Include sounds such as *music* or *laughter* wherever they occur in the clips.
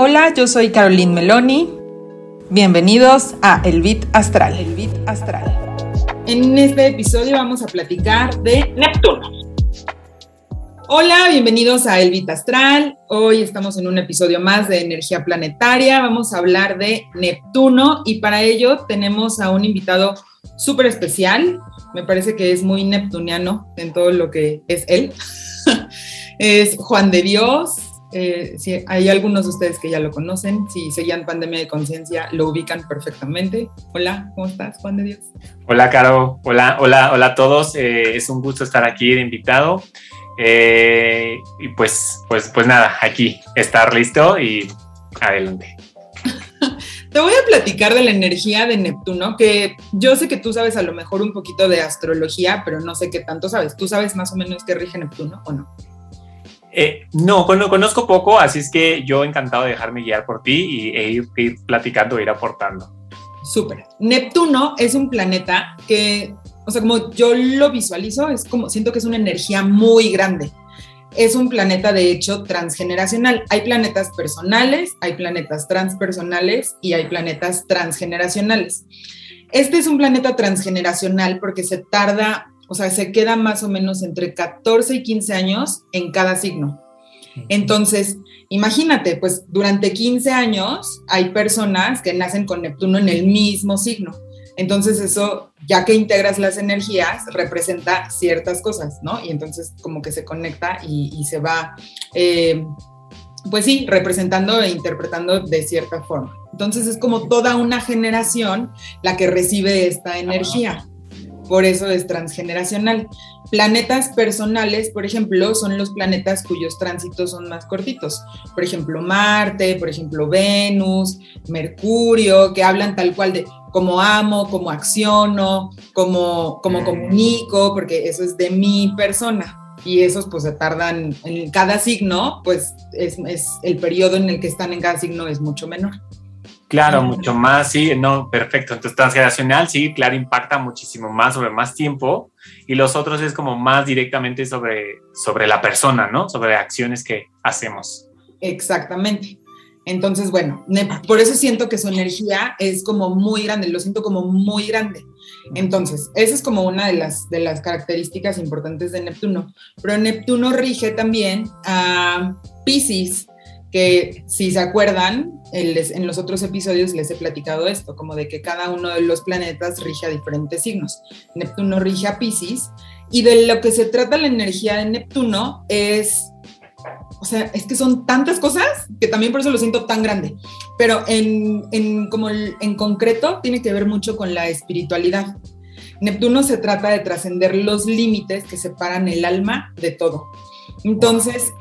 Hola, yo soy Caroline Meloni. Bienvenidos a El Bit Astral. El Bit Astral. En este episodio vamos a platicar de Neptuno. Hola, bienvenidos a El Bit Astral. Hoy estamos en un episodio más de energía planetaria. Vamos a hablar de Neptuno y para ello tenemos a un invitado súper especial. Me parece que es muy neptuniano en todo lo que es él. *laughs* es Juan de Dios, eh, si hay algunos de ustedes que ya lo conocen, si seguían Pandemia de Conciencia, lo ubican perfectamente. Hola, ¿cómo estás, Juan de Dios? Hola, Caro. Hola, hola, hola a todos. Eh, es un gusto estar aquí de invitado. Eh, y pues, pues, pues nada, aquí estar listo y adelante. *laughs* Te voy a platicar de la energía de Neptuno, que yo sé que tú sabes a lo mejor un poquito de astrología, pero no sé qué tanto sabes. ¿Tú sabes más o menos qué rige Neptuno o no? Eh, no, conozco poco, así es que yo encantado de dejarme guiar por ti y, e ir, ir platicando, ir aportando. Súper. Neptuno es un planeta que, o sea, como yo lo visualizo, es como, siento que es una energía muy grande. Es un planeta, de hecho, transgeneracional. Hay planetas personales, hay planetas transpersonales y hay planetas transgeneracionales. Este es un planeta transgeneracional porque se tarda o sea, se queda más o menos entre 14 y 15 años en cada signo. Entonces, imagínate, pues durante 15 años hay personas que nacen con Neptuno en el mismo signo. Entonces eso, ya que integras las energías, representa ciertas cosas, ¿no? Y entonces como que se conecta y, se va, eh, pues sí, representando e interpretando de cierta forma. Entonces es como toda una generación la que recibe esta energía por eso es transgeneracional. Planetas personales, por ejemplo, son los planetas cuyos tránsitos son más cortitos. Por ejemplo, Marte, por ejemplo, Venus, Mercurio, que hablan tal cual de cómo amo, cómo acciono, cómo, cómo comunico, porque eso es de mi persona. Y esos pues se tardan en cada signo, pues es, es el periodo en el que están en cada signo es mucho menor. Claro, mucho más, sí, no, perfecto. Entonces, transgeneracional, sí, claro, impacta muchísimo más sobre más tiempo y los otros es como más directamente sobre, sobre la persona, ¿no? Sobre acciones que hacemos. Exactamente. Entonces, bueno, por eso siento que su energía es como muy grande, lo siento como muy grande. Entonces, esa es como una de las, de las características importantes de Neptuno. Pero Neptuno rige también a Pisces, que si se acuerdan, en los otros episodios les he platicado esto, como de que cada uno de los planetas rige a diferentes signos. Neptuno rige a Pisces y de lo que se trata la energía de Neptuno es, o sea, es que son tantas cosas que también por eso lo siento tan grande, pero en, en como en concreto tiene que ver mucho con la espiritualidad. Neptuno se trata de trascender los límites que separan el alma de todo. Entonces,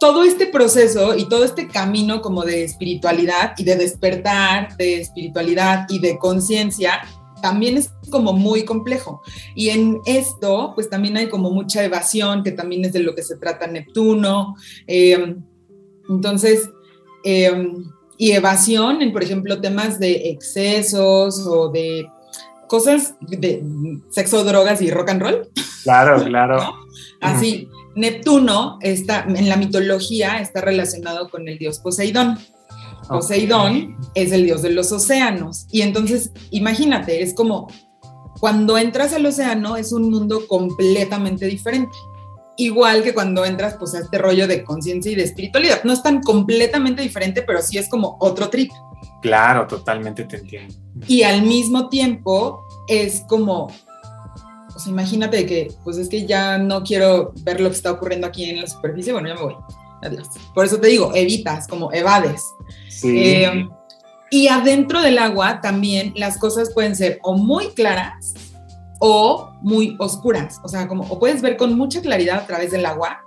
todo este proceso y todo este camino como de espiritualidad y de despertar de espiritualidad y de conciencia también es como muy complejo. Y en esto, pues también hay como mucha evasión, que también es de lo que se trata Neptuno. Em, entonces, em, y evasión en, por ejemplo, temas de excesos o de cosas de sexo, drogas y rock and roll. Claro, *laughs* claro. Así. Neptuno está, en la mitología está relacionado con el dios Poseidón. Poseidón es el dios de los océanos. Y entonces, imagínate, es como cuando entras al océano es un mundo completamente diferente. Igual que cuando entras pues a este rollo de conciencia y de espiritualidad. No es tan completamente diferente, pero sí es como otro trip. Claro, totalmente te entiendo. Y al mismo tiempo es como imagínate que, pues es que ya no quiero ver lo que está ocurriendo aquí en la superficie, bueno, ya me voy. Adiós. Por eso te digo, evitas, como evades. Eh, y adentro del agua también las cosas pueden ser o muy claras o muy oscuras. O sea, como o puedes ver con mucha claridad a través del agua.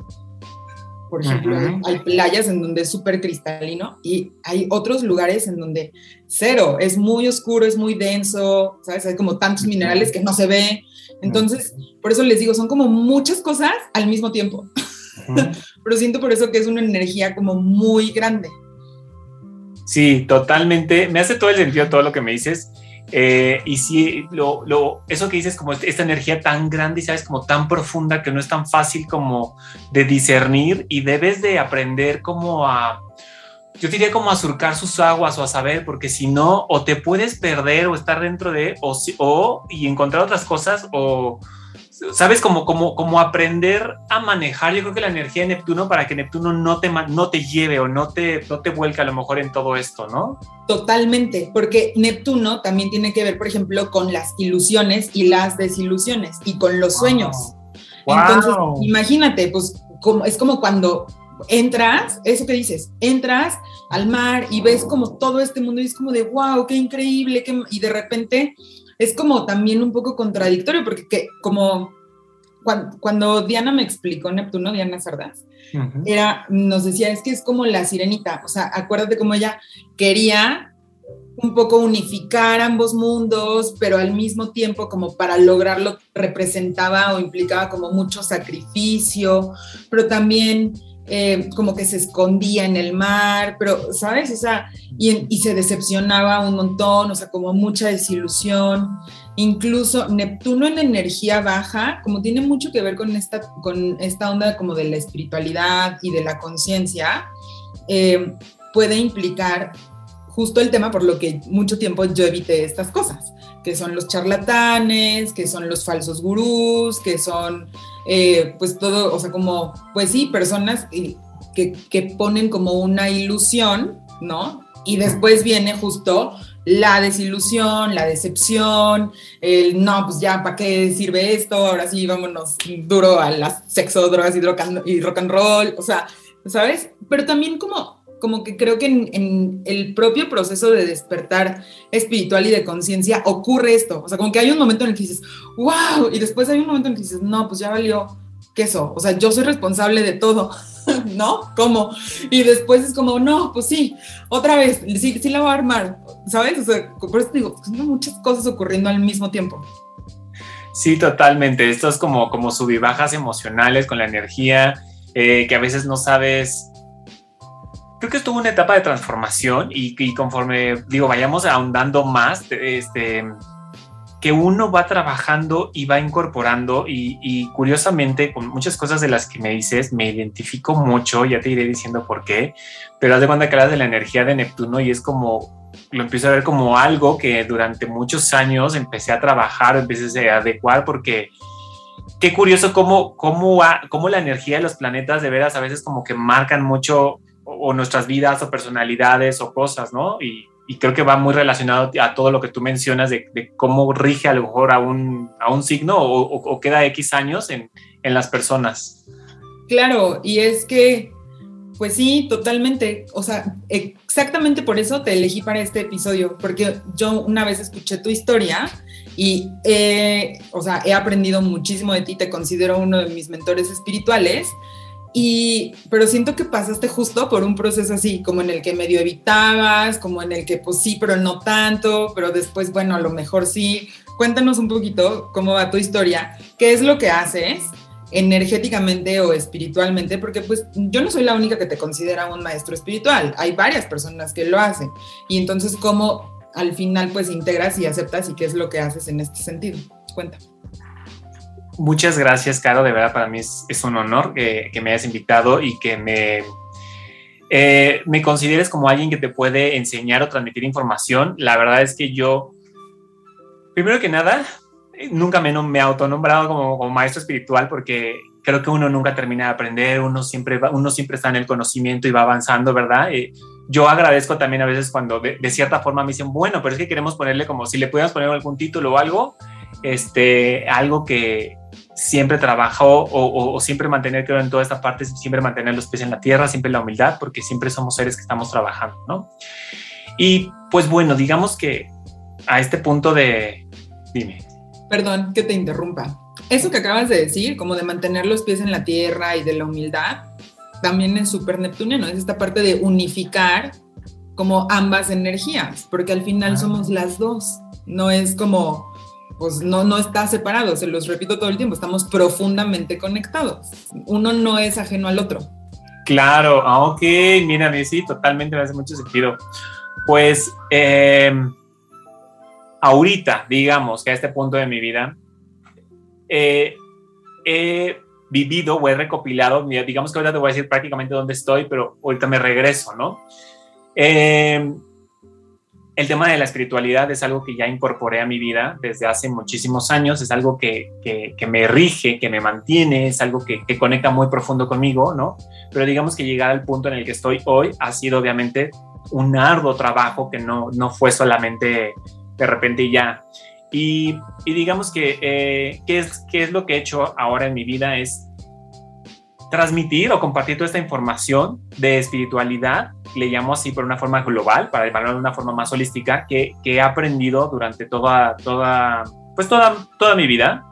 Por ejemplo, hay playas en donde es súper cristalino y hay otros lugares en donde cero, es muy oscuro, es muy denso, ¿sabes? Hay como tantos minerales que no se ve. Entonces, por eso les digo, son como muchas cosas al mismo tiempo. *laughs* Pero siento por eso que es una energía como muy grande. Sí, totalmente. Me hace todo el sentido todo lo que me dices. Eh, y sí, lo, lo, eso que dices, como este, esta energía tan grande y sabes, como tan profunda que no es tan fácil como de discernir y debes de aprender como a, yo diría como a surcar sus aguas o a saber, porque si no, o te puedes perder o estar dentro de, o, o y encontrar otras cosas, o sabes, como, como, como aprender a manejar, yo creo que la energía de Neptuno para que Neptuno no te, no te lleve o no te, no te vuelque a lo mejor en todo esto, ¿no? Totalmente, porque Neptuno también tiene que ver, por ejemplo, con las ilusiones y las desilusiones y con los sueños. Entonces, imagínate, pues como, es como cuando entras, eso que dices, entras al mar y ves como todo este mundo y es como de, wow, qué increíble, y de repente es como también un poco contradictorio, porque que, como cuando, Diana me explicó Neptuno, Diana Sardás, era, nos decía, es que es como la sirenita, o sea, acuérdate cómo ella quería un poco unificar ambos mundos, pero al mismo tiempo como para lograrlo representaba o implicaba como mucho sacrificio, pero también eh, como que se escondía en el mar, pero, ¿sabes? O sea, y, se decepcionaba un montón, o sea, como mucha desilusión. Incluso Neptuno en energía baja, como tiene mucho que ver con esta, con esta onda como de la espiritualidad y de la conciencia, eh, puede implicar justo el tema por lo que mucho tiempo yo evité estas cosas, que son los charlatanes, que son los falsos gurús, que son eh, pues todo, o sea, como, pues sí, personas que, que ponen como una ilusión, ¿no? Y después viene justo la desilusión, la decepción, el no, pues ya, ¿para qué sirve esto? Ahora sí, vámonos duro a las sexo, drogas y, y rock and roll, o sea, ¿sabes? Pero también como como que creo que en, el propio proceso de despertar espiritual y de conciencia ocurre esto. O sea, como que hay un momento en el que dices, wow, y después hay un momento en el que dices, no, pues ya valió queso. O sea, yo soy responsable de todo, *laughs* ¿no? ¿Cómo? Y después es como, no, pues sí, otra vez, sí, sí la voy a armar, ¿sabes? O sea, por eso digo, pues, son muchas cosas ocurriendo al mismo tiempo. Sí, totalmente. Esto es como, como subibajas emocionales con la energía, eh, que a veces no sabes creo que estuvo una etapa de transformación y, conforme digo, vayamos ahondando más, este, que uno va trabajando y va incorporando y, curiosamente con muchas cosas de las que me dices me identifico mucho, ya te iré diciendo por qué, pero haz de cuenta que hablas de la energía de Neptuno y es como, lo empiezo a ver como algo que durante muchos años empecé a trabajar, empecé a adecuar porque qué curioso cómo, cómo, cómo la energía de los planetas de veras a veces como que marcan mucho o, nuestras vidas o personalidades o cosas, ¿no? Y, creo que va muy relacionado a todo lo que tú mencionas de, cómo rige a lo mejor a un, a un signo o, queda X años en, en las personas. Claro, y es que, pues sí, totalmente. O sea, exactamente por eso te elegí para este episodio, porque yo una vez escuché tu historia y, o sea, he aprendido muchísimo de ti, te considero uno de mis mentores espirituales y, pero siento que pasaste justo por un proceso así, como en el que medio evitabas, como en el que pues sí, pero no tanto, pero después, bueno, a lo mejor sí. Cuéntanos un poquito cómo va tu historia, qué es lo que haces energéticamente o espiritualmente, porque pues yo no soy la única que te considera un maestro espiritual, hay varias personas que lo hacen. Y entonces, ¿cómo al final pues integras y aceptas y qué es lo que haces en este sentido? Cuéntame. Muchas gracias, Caro. De verdad, para mí es, un honor que, me hayas invitado y que me, eh, me consideres como alguien que te puede enseñar o transmitir información. La verdad es que yo, primero que nada, nunca me, me he autonombrado como, maestro espiritual porque creo que uno nunca termina de aprender, uno siempre, uno siempre está en el conocimiento y va avanzando, ¿verdad? Eh, yo agradezco también a veces cuando de, de, cierta forma me dicen, bueno, pero es que queremos ponerle como si le pudiéramos poner algún título o algo, este, algo que, siempre trabajó o, siempre mantener, creo, en toda esta parte, siempre mantener los pies en la tierra, siempre la humildad, porque siempre somos seres que estamos trabajando, ¿no? Y pues bueno, digamos que a este punto de... Dime. Perdón que te interrumpa. Eso que acabas de decir, como de mantener los pies en la tierra y de la humildad, también es súper neptuniano, es esta parte de unificar como ambas energías, porque al final ah. somos las dos, no es como pues no, no está separado, se los repito todo el tiempo, estamos profundamente conectados. Uno no es ajeno al otro. Claro, ah, ok, mira, sí, totalmente me hace mucho sentido. Pues em, ahorita, digamos que a este punto de mi vida, eh, he vivido o he recopilado, digamos que ahorita te voy a decir prácticamente dónde estoy, pero ahorita me regreso, ¿no? Eh, el tema de la espiritualidad es algo que ya incorporé a mi vida desde hace muchísimos años, es algo que, que, me rige, que me mantiene, es algo que, conecta muy profundo conmigo, ¿no? Pero digamos que llegar al punto en el que estoy hoy ha sido obviamente un arduo trabajo que no, no fue solamente de repente ya. Y, y digamos que, eh, ¿qué, es, ¿qué es lo que he hecho ahora en mi vida? Es transmitir o compartir toda esta información de espiritualidad, le llamo así por una forma global, para llamarlo de una forma más holística, que, que he aprendido durante toda, toda, pues toda, toda mi vida.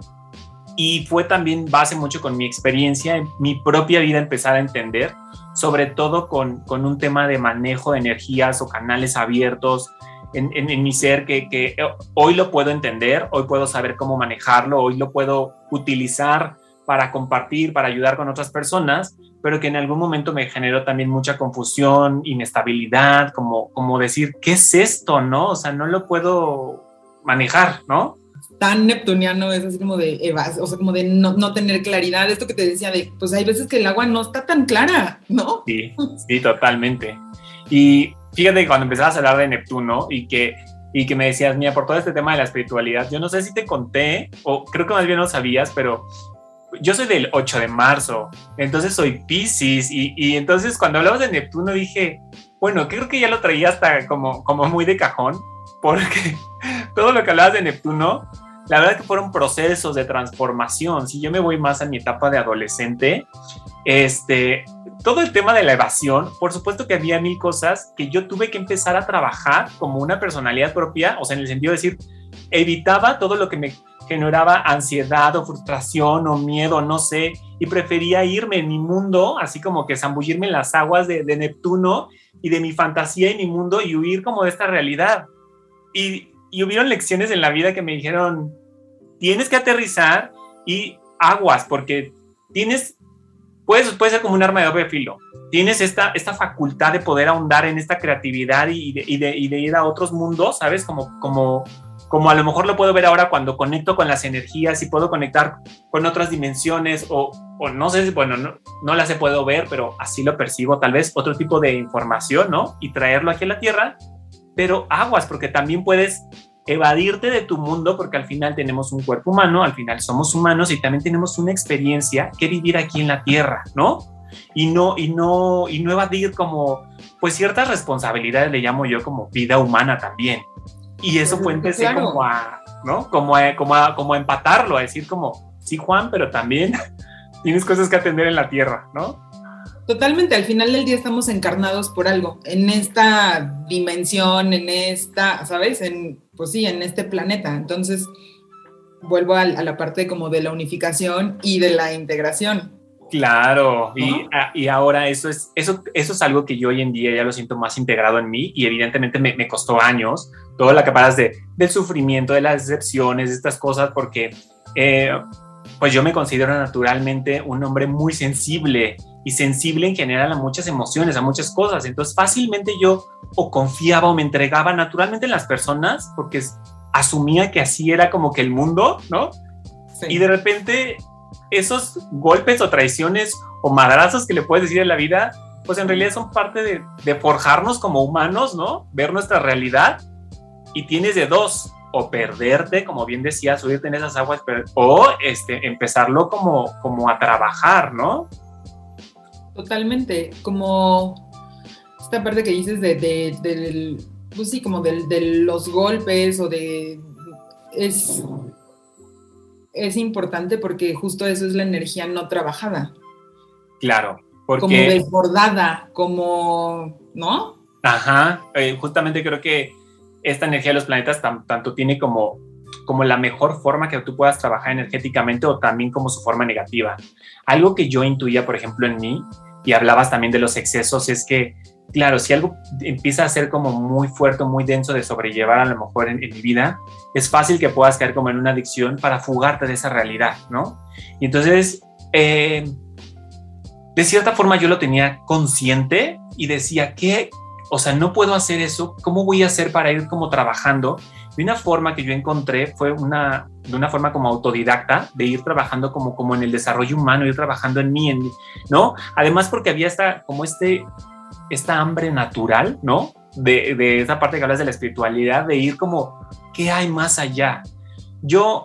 Y fue también base mucho con mi experiencia, en mi propia vida empezar a entender, sobre todo con, con un tema de manejo de energías o canales abiertos, en, en, en, mi ser que, que, hoy lo puedo entender, hoy puedo saber cómo manejarlo, hoy lo puedo utilizar para compartir, para ayudar con otras personas, pero que en algún momento me generó también mucha confusión, inestabilidad, como, como decir, ¿qué es esto? ¿No? O sea, no lo puedo manejar, ¿no? Tan neptuniano es así como de o sea, como de no, no, tener claridad. Esto que te decía de, pues hay veces que el agua no está tan clara, ¿no? Sí, sí, totalmente. Y fíjate que cuando empezabas a hablar de Neptuno y que y que me decías, mira, por todo este tema de la espiritualidad, yo no sé si te conté, o creo que más bien no sabías, pero yo soy del 8 de marzo, entonces soy Pisces y, entonces cuando hablamos de Neptuno dije, bueno, creo que ya lo traía hasta como, como muy de cajón, porque *laughs* todo lo que hablabas de Neptuno, la verdad que fueron procesos de transformación. Si yo me voy más a mi etapa de adolescente, este, todo el tema de la evasión, por supuesto que había mil cosas que yo tuve que empezar a trabajar como una personalidad propia, o sea, en el sentido de decir, evitaba todo lo que me generaba ansiedad o frustración o miedo, no sé, y prefería irme en mi mundo, así como que zambullirme en las aguas de, Neptuno y de mi fantasía y mi mundo y huir como de esta realidad. Y, y hubieron lecciones en la vida que me dijeron, tienes que aterrizar y aguas, porque tienes, puedes, puede ser como un arma de doble filo. Tienes esta, esta facultad de poder ahondar en esta creatividad y de, y de, y de ir a otros mundos, ¿sabes? Como, como como a lo mejor lo puedo ver ahora cuando conecto con las energías y puedo conectar con otras dimensiones o, no sé si, bueno, no, no, las he podido ver, pero así lo percibo, tal vez otro tipo de información, ¿no? Y traerlo aquí a la Tierra, pero aguas, porque también puedes evadirte de tu mundo, porque al final tenemos un cuerpo humano, al final somos humanos y también tenemos una experiencia que vivir aquí en la Tierra, ¿no? Y no, y no, y no evadir como, pues ciertas responsabilidades, le llamo yo como vida humana también. Y eso fue empecé como a, ¿no? Como a, como, a, como a empatarlo, a decir como, sí, Juan, pero también *laughs* tienes cosas que atender en la tierra, ¿no? Totalmente, al final del día estamos encarnados por algo, en esta dimensión, en esta, ¿sabes? En, pues sí, en este planeta. Entonces, vuelvo a, a la parte como de la unificación y de la integración. Claro, y, y, ahora eso es, eso, eso es algo que yo hoy en día ya lo siento más integrado en mí y evidentemente me, me costó años, todo lo que paras de, del sufrimiento, de las decepciones, de estas cosas, porque eh, pues yo me considero naturalmente un hombre muy sensible y sensible en general a muchas emociones, a muchas cosas, entonces fácilmente yo o confiaba o me entregaba naturalmente en las personas porque asumía que así era como que el mundo, ¿no? Sí. Y de repente esos golpes o traiciones o madrazos que le puedes decir en la vida, pues en realidad son parte de, de forjarnos como humanos, ¿no? Ver nuestra realidad y tienes de dos, o perderte, como bien decía, subirte en esas aguas, o este, empezarlo como, como a trabajar, ¿no? Totalmente, como esta parte que dices de, de, de pues sí, como de, de, los golpes o de, es, es importante porque justo eso es la energía no trabajada. Claro, porque... Como desbordada, como, ¿no? Ajá, eh, justamente creo que esta energía de los planetas tanto tiene como, como la mejor forma que tú puedas trabajar energéticamente o también como su forma negativa. Algo que yo intuía, por ejemplo, en mí, y hablabas también de los excesos, es que, claro, si algo empieza a ser como muy fuerte, muy denso de sobrellevar a lo mejor en, mi vida, es fácil que puedas caer como en una adicción para fugarte de esa realidad, ¿no? Y entonces, eh, de cierta forma yo lo tenía consciente y decía, ¿qué, o sea, no puedo hacer eso, ¿cómo voy a hacer para ir como trabajando? Y una forma que yo encontré fue una, de una forma como autodidacta, de ir trabajando como, como en el desarrollo humano, ir trabajando en mí, en ¿no? Además porque había esta, como este, esta hambre natural, ¿no? De, de esa parte que hablas de la espiritualidad, de ir como, ¿qué hay más allá? Yo,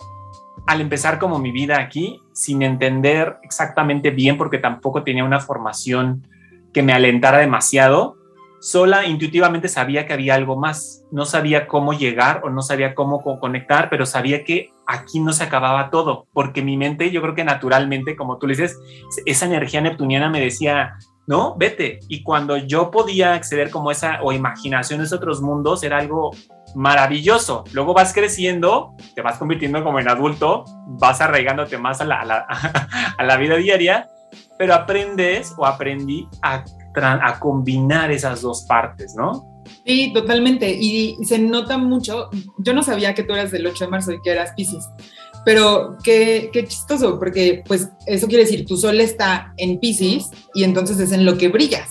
al empezar como mi vida aquí, sin entender exactamente bien, porque tampoco tenía una formación que me alentara demasiado, sola intuitivamente sabía que había algo más. No sabía cómo llegar o no sabía cómo conectar, pero sabía que aquí no se acababa todo, porque mi mente, yo creo que naturalmente, como tú le dices, esa energía neptuniana me decía, no, vete. Y cuando yo podía acceder como esa o imaginaciones de otros mundos, era algo maravilloso. Luego vas creciendo, te vas convirtiendo como en adulto, vas arraigándote más a la, a la, *laughs* a la vida diaria, pero aprendes o aprendí a a combinar esas dos partes, ¿no? Sí, totalmente. Y, se nota mucho. Yo no sabía que tú eras del 8 de marzo y que eras Pisces, pero qué, qué chistoso, porque pues eso quiere decir, tu sol está en Pisces y entonces es en lo que brillas.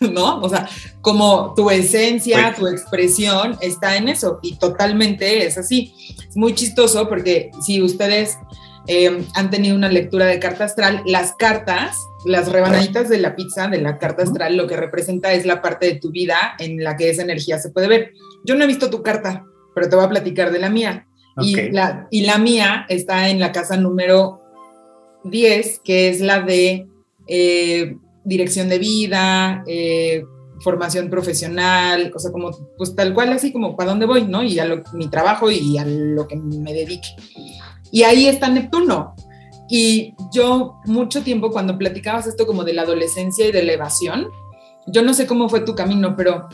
*laughs* ¿no? O sea, como tu esencia, tu expresión está en eso y totalmente es así. Es muy chistoso porque si ustedes eh, han tenido una lectura de carta astral, las cartas las rebanaditas de la pizza, de la carta astral, lo que representa es la parte de tu vida en la que esa energía se puede ver. Yo no he visto tu carta, pero te voy a platicar de la mía. Y, la, y la mía está en la casa número 10, que es la de eh, dirección de vida, eh, formación profesional, o sea, como, pues tal cual, así como para dónde voy, ¿no? Y a mi trabajo y a lo que me dedique. Y ahí está Neptuno. Y yo mucho tiempo cuando platicabas esto como de la adolescencia y de la evasión, yo no sé cómo fue tu camino, pero,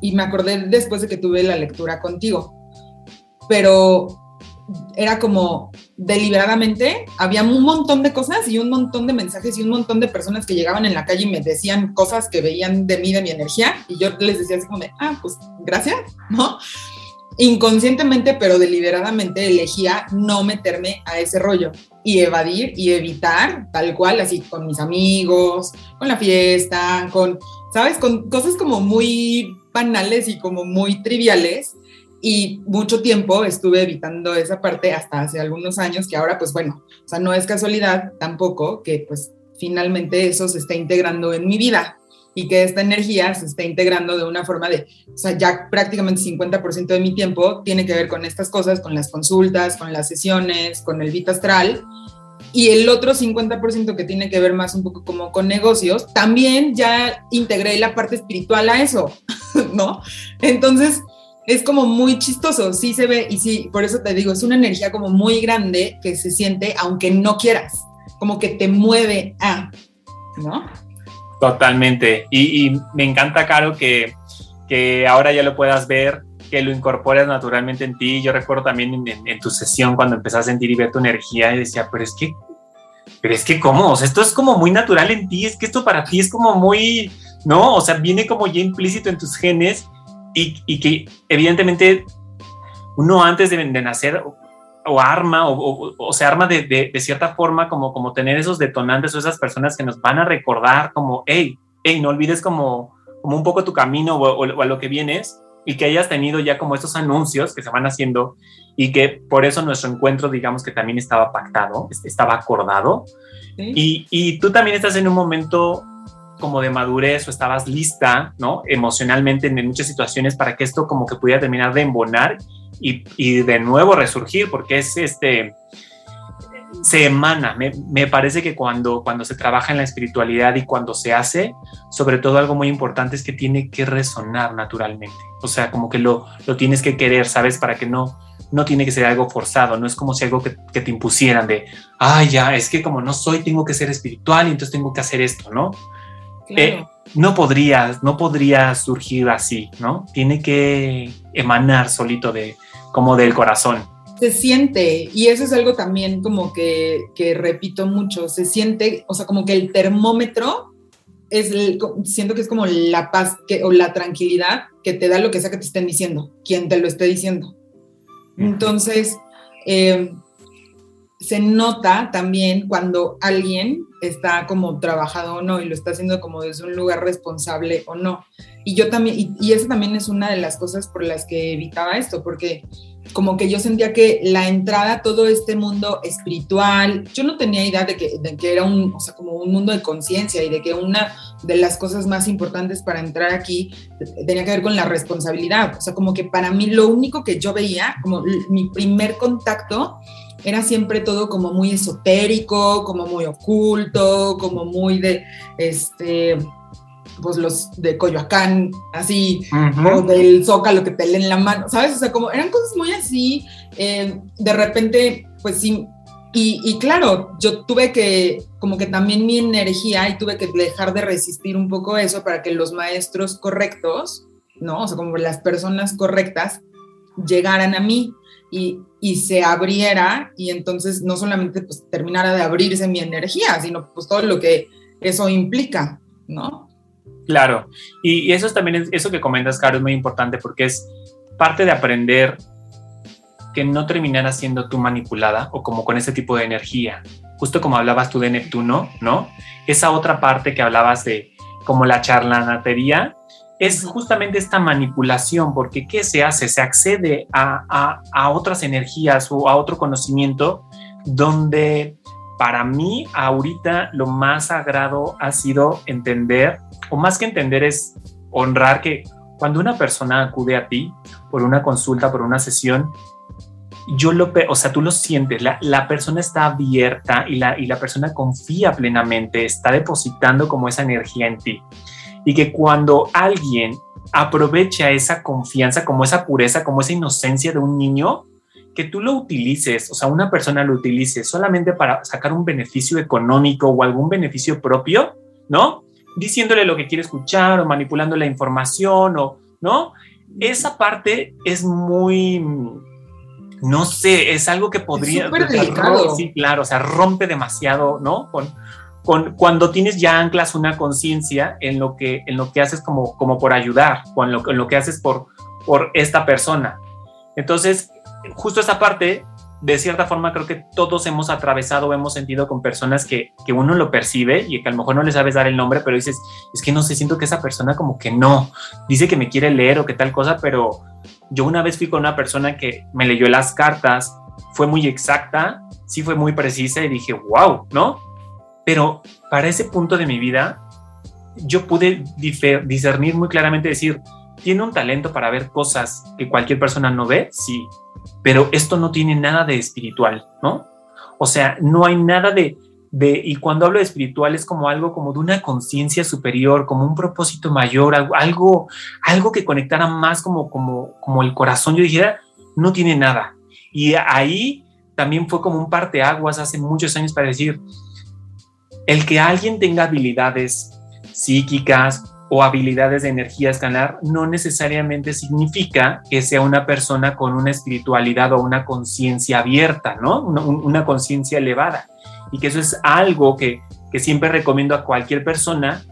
y me acordé después de que tuve la lectura contigo, pero era como deliberadamente, había un montón de cosas y un montón de mensajes y un montón de personas que llegaban en la calle y me decían cosas que veían de mí, de mi energía, y yo les decía así como de, ah, pues gracias, ¿no? inconscientemente, pero deliberadamente elegía no meterme a ese rollo y evadir y evitar tal cual, así con mis amigos, con la fiesta, con, ¿sabes? Con cosas como muy banales y como muy triviales. Y mucho tiempo estuve evitando esa parte hasta hace algunos años, que ahora pues bueno, o sea, no es casualidad tampoco que pues finalmente eso se está integrando en mi vida y que esta energía se está integrando de una forma de, o sea, ya prácticamente 50% de mi tiempo tiene que ver con estas cosas, con las consultas, con las sesiones, con el Vita Astral, y el otro 50% que tiene que ver más un poco como con negocios, también ya integré la parte espiritual a eso, *laughs* ¿no? Entonces, es como muy chistoso, sí se ve, y sí, por eso te digo, es una energía como muy grande que se siente aunque no quieras, como que te mueve a, ¿no? Totalmente. Y, me encanta, Caro, que, que ahora ya lo puedas ver, que lo incorporas naturalmente en ti. Yo recuerdo también en, tu sesión cuando empezaste a sentir y ver tu energía y decía, pero es que, pero es que, ¿cómo? O sea, esto es como muy natural en ti, es que esto para ti es como muy, ¿no? O sea, viene como ya implícito en tus genes y, y que evidentemente uno antes de, de nacer o arma o, o, se arma de, de, cierta forma como, como tener esos detonantes o esas personas que nos van a recordar como, hey, hey, no olvides como, como un poco tu camino o, o, a lo que vienes y que hayas tenido ya como estos anuncios que se van haciendo y que por eso nuestro encuentro, digamos que también estaba pactado, estaba acordado. Y, y tú también estás en un momento como de madurez o estabas lista, ¿no? Emocionalmente en muchas situaciones para que esto como que pudiera terminar de embonar y, de nuevo resurgir, porque es este, se emana. Me, parece que cuando, cuando se trabaja en la espiritualidad y cuando se hace, sobre todo algo muy importante es que tiene que resonar naturalmente. O sea, como que lo, lo tienes que querer, ¿sabes? Para que no, no tiene que ser algo forzado, no es como si algo que, te impusieran de, ay, ya, es que como no soy, tengo que ser espiritual y entonces tengo que hacer esto, ¿no? Eh, no podría, no podría surgir así, ¿no? Tiene que emanar solito de, como del corazón. Se siente, y eso es algo también como que, que repito mucho, se siente, o sea, como que el termómetro es, siento que es como la paz que, o la tranquilidad que te da lo que sea que te estén diciendo, quien te lo esté diciendo. Entonces, eh, se nota también cuando alguien está como trabajado o no y lo está haciendo como desde un lugar responsable o no. Y yo también, y, y eso también es una de las cosas por las que evitaba esto, porque como que yo sentía que la entrada a todo este mundo espiritual, yo no tenía idea de que, de que era un, o sea, como un mundo de conciencia y de que una de las cosas más importantes para entrar aquí tenía que ver con la responsabilidad. O sea, como que para mí lo único que yo veía, como mi primer contacto, era siempre todo como muy esotérico, como muy oculto, como muy de, este, pues los de Coyoacán, así, o del Zócalo que te leen la mano, ¿sabes? O sea, como eran cosas muy así, eh, de repente, pues sí, y, y, claro, yo tuve que, como que también mi energía, y tuve que dejar de resistir un poco eso para que los maestros correctos, ¿no? O sea, como las personas correctas llegaran a mí y, se abriera, y entonces no solamente pues terminara de abrirse mi energía, sino pues todo lo que eso implica, ¿no? Claro, y eso también es, eso que comentas, Caro, es muy importante porque es parte de aprender que no terminara siendo tú manipulada o como con ese tipo de energía. Justo como hablabas tú de Neptuno, ¿no? Esa otra parte que hablabas de como la charlanatería, es justamente esta manipulación, porque ¿qué se hace? Se accede a, a, a otras energías o a otro conocimiento donde para mí ahorita lo más sagrado ha sido entender o más que entender es honrar que cuando una persona acude a ti por una consulta, por una sesión, yo lo, o sea, tú lo sientes, la, la persona está abierta y la, y la persona confía plenamente, está depositando como esa energía en ti. Y que cuando alguien aprovecha esa confianza, como esa pureza, como esa inocencia de un niño, que tú lo utilices, o sea, una persona lo utilice solamente para sacar un beneficio económico o algún beneficio propio, ¿no? diciéndole lo que quiere escuchar o manipulando la información o, ¿no? Esa parte es muy, no sé, es algo que podría... Es delicado. Sí, claro, o sea, rompe demasiado, ¿no? Con, con, cuando tienes ya anclas una conciencia en lo que en lo que haces como, como por ayudar, en lo, en lo que haces por, por esta persona. Entonces, justo esa parte de cierta forma creo que todos hemos atravesado o hemos sentido con personas que, que, uno lo percibe y que a lo mejor no le sabes dar el nombre, pero dices, es que no sé, siento que esa persona como que no, dice que me quiere leer o que tal cosa, pero yo una vez fui con una persona que me leyó las cartas, fue muy exacta, sí fue muy precisa y dije, wow, ¿no? Pero para ese punto de mi vida, yo pude discernir muy claramente, decir, tiene un talento para ver cosas que cualquier persona no ve, sí, pero esto no tiene nada de espiritual, ¿no? O sea, no hay nada de, de y cuando hablo de espiritual es como algo como de una conciencia superior, como un propósito mayor, algo, algo que conectara más como, como, como el corazón. Yo dijera, no tiene nada. Y ahí también fue como un parteaguas hace muchos años para decir, el que alguien tenga habilidades psíquicas, o habilidades de energía escalar no necesariamente significa que sea una persona con una espiritualidad o una conciencia abierta, ¿no? Una, conciencia elevada. Y que eso es algo que, que siempre recomiendo a cualquier persona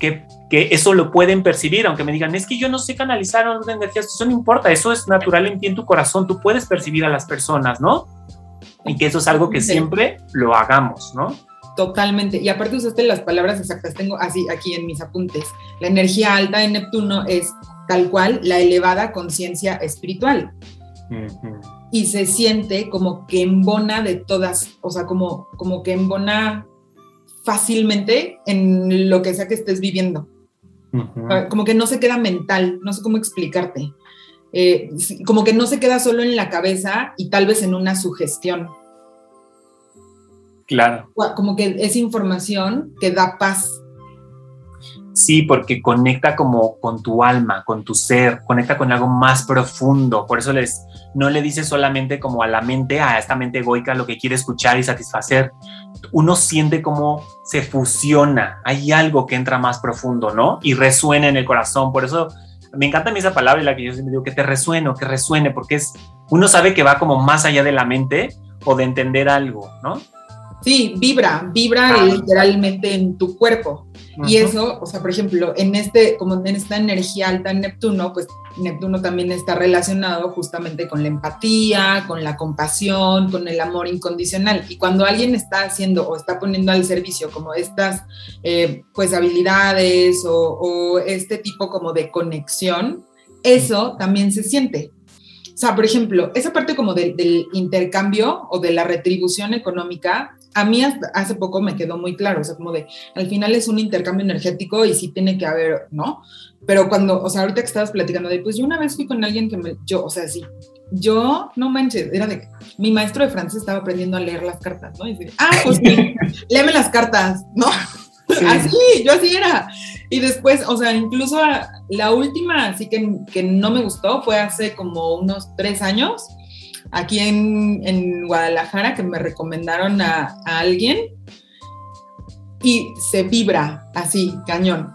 que, que, eso lo pueden percibir, aunque me digan, es que yo no sé canalizar una energía, eso no importa, eso es natural en ti, en tu corazón, tú puedes percibir a las personas, ¿no? Y que eso es algo que siempre lo hagamos, ¿no? Totalmente. Y aparte usaste las palabras exactas, tengo así aquí en mis apuntes. La energía alta de Neptuno es tal cual la elevada conciencia espiritual. Y se siente como que embona de todas, o sea, como, como que embona fácilmente en lo que sea que estés viviendo. Como que no se queda mental, no sé cómo explicarte. Eh, como que no se queda solo en la cabeza y tal vez en una sugestión Claro. Como que es información que da paz. Sí, porque conecta como con tu alma, con tu ser, conecta con algo más profundo. Por eso les, no le dice solamente como a la mente, a esta mente egoica lo que quiere escuchar y satisfacer. Uno siente como se fusiona, hay algo que entra más profundo, ¿no? Y resuena en el corazón. Por eso me encanta a mí esa palabra y la que yo siempre digo, que te resuene, que resuene, porque es, uno sabe que va como más allá de la mente o de entender algo, ¿no? Sí, vibra, vibra ah. literalmente en tu cuerpo. Y eso, o sea, por ejemplo, en este, como en esta energía alta en Neptuno, pues Neptuno también está relacionado justamente con la empatía, con la compasión, con el amor incondicional. Y cuando alguien está haciendo o está poniendo al servicio como estas, eh, pues, habilidades o, o este tipo como de conexión, eso también se siente. o sea, por ejemplo, esa parte como del intercambio o de la retribución económica, a mí hace poco me quedó muy claro, o sea, como de, al final es un intercambio energético y sí tiene que haber, ¿no? Pero cuando, o sea, ahorita que estabas platicando de, pues yo una vez fui con alguien que me, yo, o sea, sí, yo, no manches, era de, mi maestro de francés estaba aprendiendo a leer las cartas, ¿no? Y dice, ah, pues sí, *laughs* léeme las cartas, ¿no? *laughs* Así, yo así era. Y después, o sea, incluso la última, así que, que no me gustó, fue hace como unos tres años, aquí en, en Guadalajara, que me recomendaron a, a alguien y se vibra así, cañón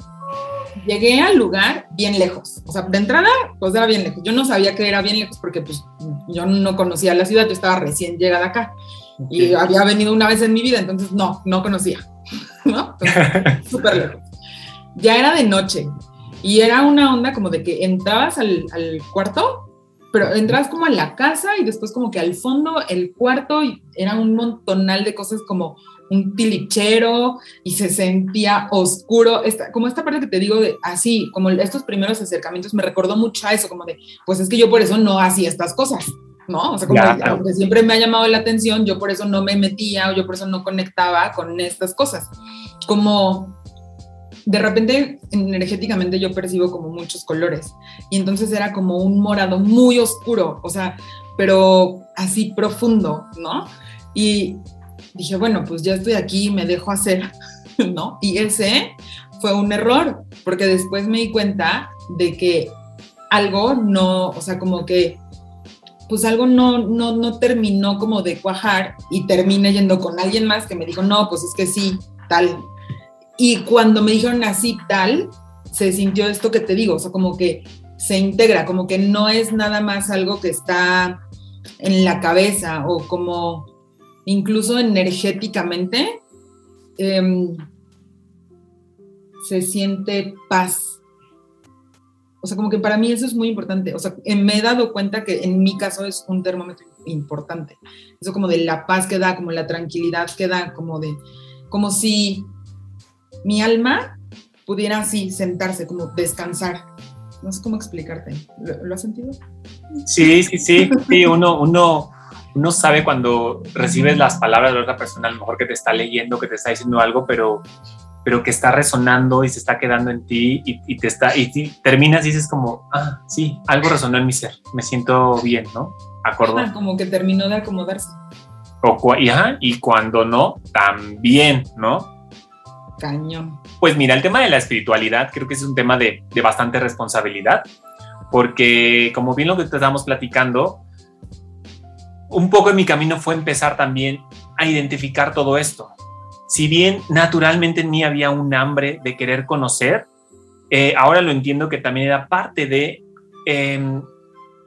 llegué al lugar bien lejos. O sea, de entrada, pues era bien lejos. Yo no sabía que era bien lejos porque pues yo no conocía la ciudad, yo estaba recién llegada acá. Y había venido una vez en mi vida, entonces no, no conocía. *laughs* ¿No? *laughs* Súper lejos. Ya era de noche y era una onda como de que entrabas al, al cuarto pero entrabas como a la casa y después como que al fondo el cuarto era un montonal de cosas como un tilichero y se sentía oscuro. Esta, como esta parte que te digo de así, como estos primeros acercamientos me recordó mucho a eso, como de, pues es que yo por eso no hacía estas cosas, ¿no? O sea, como que siempre me ha llamado la atención, yo por eso no me metía o yo por eso no conectaba con estas cosas. Como de repente energéticamente yo percibo como muchos colores y entonces era como un morado muy oscuro, o sea, pero así profundo, ¿no? Y dije, bueno, pues ya estoy aquí, me dejo hacer, *laughs* ¿no? Y ese fue un error, porque después me di cuenta de que algo no, o sea, como que, pues algo no, no, no terminó como de cuajar y terminé yendo con alguien más que me dijo, no, pues es que sí, tal. Y cuando me dijeron así, tal, se sintió esto que te digo, o sea, como que se integra, como que no es nada más algo que está en la cabeza o como incluso energéticamente, em, se siente paz. O sea, como que para mí eso es muy importante. O sea, me he dado cuenta que en mi caso es un termómetro importante. Eso como de la paz que da, como la tranquilidad que da, como de, como si mi alma pudiera así sentarse, como descansar. No sé cómo explicarte. ¿Lo, has sentido? Sí, sí, sí. Sí, uno, uno, uno sabe cuando recibes las palabras de otra persona, a lo mejor que te está leyendo, que te está diciendo algo, pero, pero que está resonando y se está quedando en ti y, te está, y, terminas y dices como, ah, sí, algo resonó en mi ser, me siento bien, ¿no? Acuerdo. como que terminó de acomodarse. O, y, y cuando no, también, ¿no? Cañón. Pues mira, el tema de la espiritualidad creo que es un tema de, de bastante responsabilidad, porque como bien lo que estamos platicando, un poco en mi camino fue empezar también a identificar todo esto. Si bien naturalmente en mí había un hambre de querer conocer, eh, ahora lo entiendo que también era parte de em,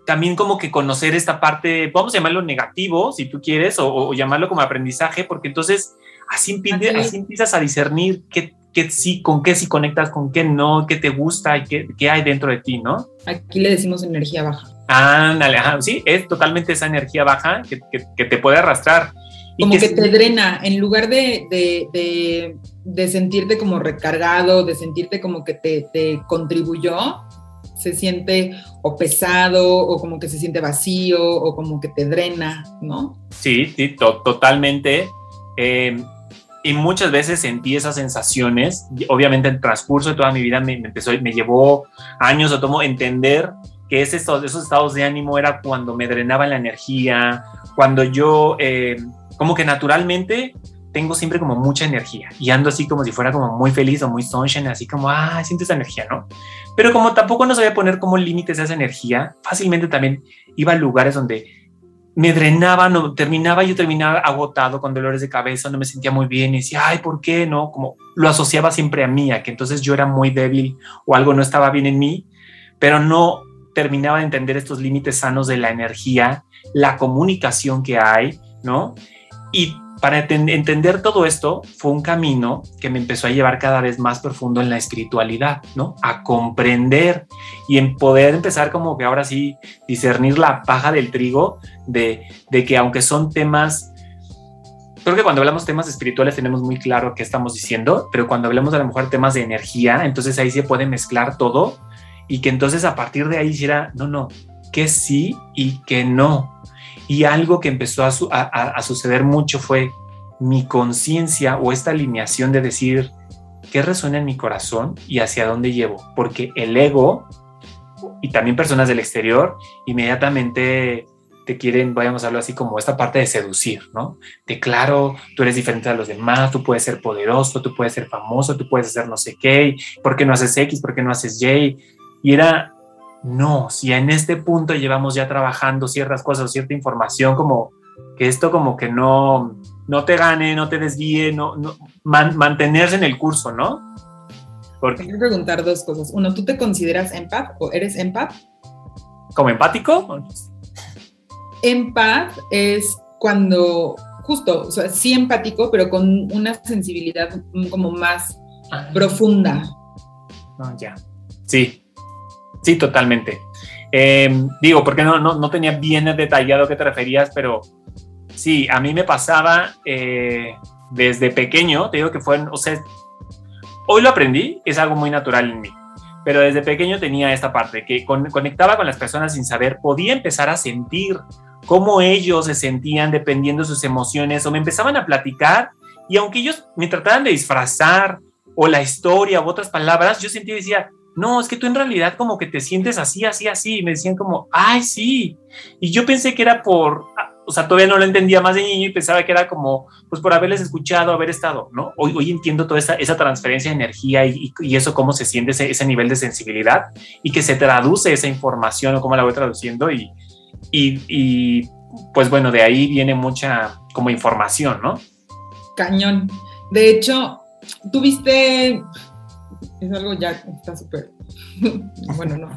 también como que conocer esta parte, vamos a llamarlo negativo, si tú quieres, o, llamarlo como aprendizaje, porque entonces así, así empiezas a discernir qué, qué sí, con qué sí conectas, con qué no, qué te gusta y qué, qué hay dentro de ti, ¿no? Aquí le decimos energía baja. Ándale, sí, es totalmente esa energía baja que, que, te puede arrastrar. como que, te drena, en lugar de, de, de, sentirte como recargado, de sentirte como que te, te, contribuyó, se siente o pesado o como que se siente vacío o como que te drena, ¿no? Sí, sí, totalmente. Em, y muchas veces sentí esas sensaciones. Obviamente, el transcurso de toda mi vida me, me empezó, me llevó años o tomo entender que es esos, esos estados de ánimo era cuando me drenaba la energía, cuando yo eh, como que naturalmente tengo siempre como mucha energía y ando así como si fuera como muy feliz o muy sunshine, así como, ah, siento esa energía, ¿no? Pero como tampoco no sabía poner como límites a esa energía, fácilmente también iba a lugares donde me drenaba, no, terminaba, yo terminaba agotado con dolores de cabeza, no me sentía muy bien y decía, ay, ¿por qué? No, como lo asociaba siempre a mí, a que entonces yo era muy débil o algo no estaba bien en mí, pero no terminaba de entender estos límites sanos de la energía, la comunicación que hay, ¿no? Y para entender todo esto fue un camino que me empezó a llevar cada vez más profundo en la espiritualidad, ¿no? A comprender y en poder empezar como que ahora sí discernir la paja del trigo de, que aunque son temas creo que cuando hablamos temas espirituales tenemos muy claro qué estamos diciendo, pero cuando hablamos a lo mejor temas de energía, entonces ahí se puede mezclar todo y que entonces a partir de ahí hiciera, no, no, qué sí y qué no. Y algo que empezó a, a suceder mucho fue mi conciencia o esta alineación de decir qué resuena en mi corazón y hacia dónde llevo, porque el ego y también personas del exterior inmediatamente te quieren, vayamos a hablar así como esta parte de seducir, ¿no? De claro, tú eres diferente a los demás, tú puedes ser poderoso, tú puedes ser famoso, tú puedes hacer no sé qué, ¿por qué no haces X? ¿Por qué no haces Y? Y era, no, si en este punto llevamos ya trabajando ciertas cosas, cierta información, como que esto como que no, no te gane, no te desvíe, no, no mantenerse en el curso, ¿no? Porque... Quiero preguntar dos cosas. Uno, ¿tú te consideras empath o eres empath? ¿Como empático? Empath es cuando, justo, o sea, sí empático, pero con una sensibilidad como más ah. profunda. No, ya. Sí, sí, totalmente. Em, digo, porque no, no, no, tenía bien detallado a qué te referías, pero sí, a mí me pasaba eh, desde pequeño, te digo que fue, o sea, hoy lo aprendí, es algo muy natural en mí, pero desde pequeño tenía esta parte, que conectaba con las personas sin saber, podía empezar a sentir cómo ellos se sentían dependiendo de sus emociones o me empezaban a platicar y aunque ellos me trataban de disfrazar o la historia u otras palabras, yo sentía y decía, no, es que tú en realidad como que te sientes así, así, así. Y me decían como, ay, sí. Y yo pensé que era por, o sea, todavía no lo entendía más de niño y pensaba que era como, pues por haberles escuchado, haber estado, ¿no? Hoy, hoy entiendo toda esa, esa transferencia de energía y, y, eso, cómo se siente ese, ese, nivel de sensibilidad y que se traduce esa información o cómo la voy traduciendo y, y, pues bueno, de ahí viene mucha como información, ¿no? Cañón. De hecho, tuviste, es algo ya, está súper, *laughs* bueno, no.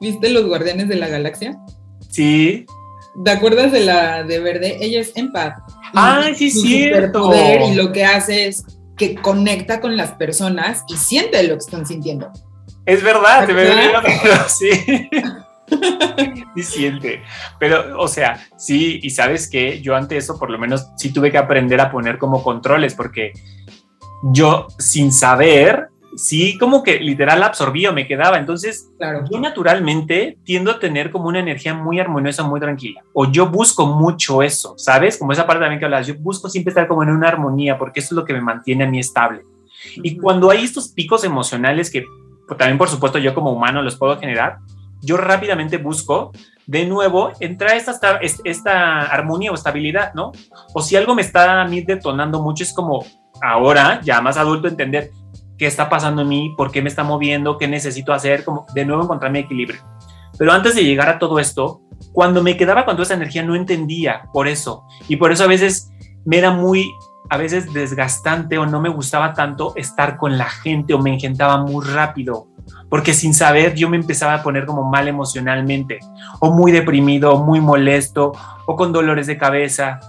¿Viste Los Guardianes de la Galaxia? Sí. ¿Te acuerdas de la de Verde? Ella es empath. Ah, sí, cierto. Y lo que hace es que conecta con las personas y siente lo que están sintiendo. Es verdad, te me *laughs* sí. sí siente. Pero, o sea, sí, y sabes que yo ante eso por lo menos sí tuve que aprender a poner como controles, porque yo sin saber, sí, como que literal absorbía o me quedaba. Entonces, claro. yo naturalmente tiendo a tener como una energía muy armoniosa, muy tranquila. O yo busco mucho eso, ¿sabes? Como esa parte también que hablas, yo busco siempre estar como en una armonía, porque eso es lo que me mantiene a mí estable. Y cuando hay estos picos emocionales que pues, también, por supuesto, yo como humano los puedo generar, yo rápidamente busco de nuevo entrar esta, esta armonía o estabilidad, ¿no? O si algo me está a mí detonando mucho, es como ahora, ya más adulto, entender qué está pasando en mí, por qué me está moviendo, qué necesito hacer, como de nuevo encontrar mi equilibrio. Pero antes de llegar a todo esto, cuando me quedaba con toda esa energía no entendía por eso. Y por eso a veces me era muy, a veces desgastante o no me gustaba tanto estar con la gente o me engentaba muy rápido. Porque sin saber yo me empezaba a poner como mal emocionalmente, o muy deprimido, o muy molesto, o con dolores de cabeza.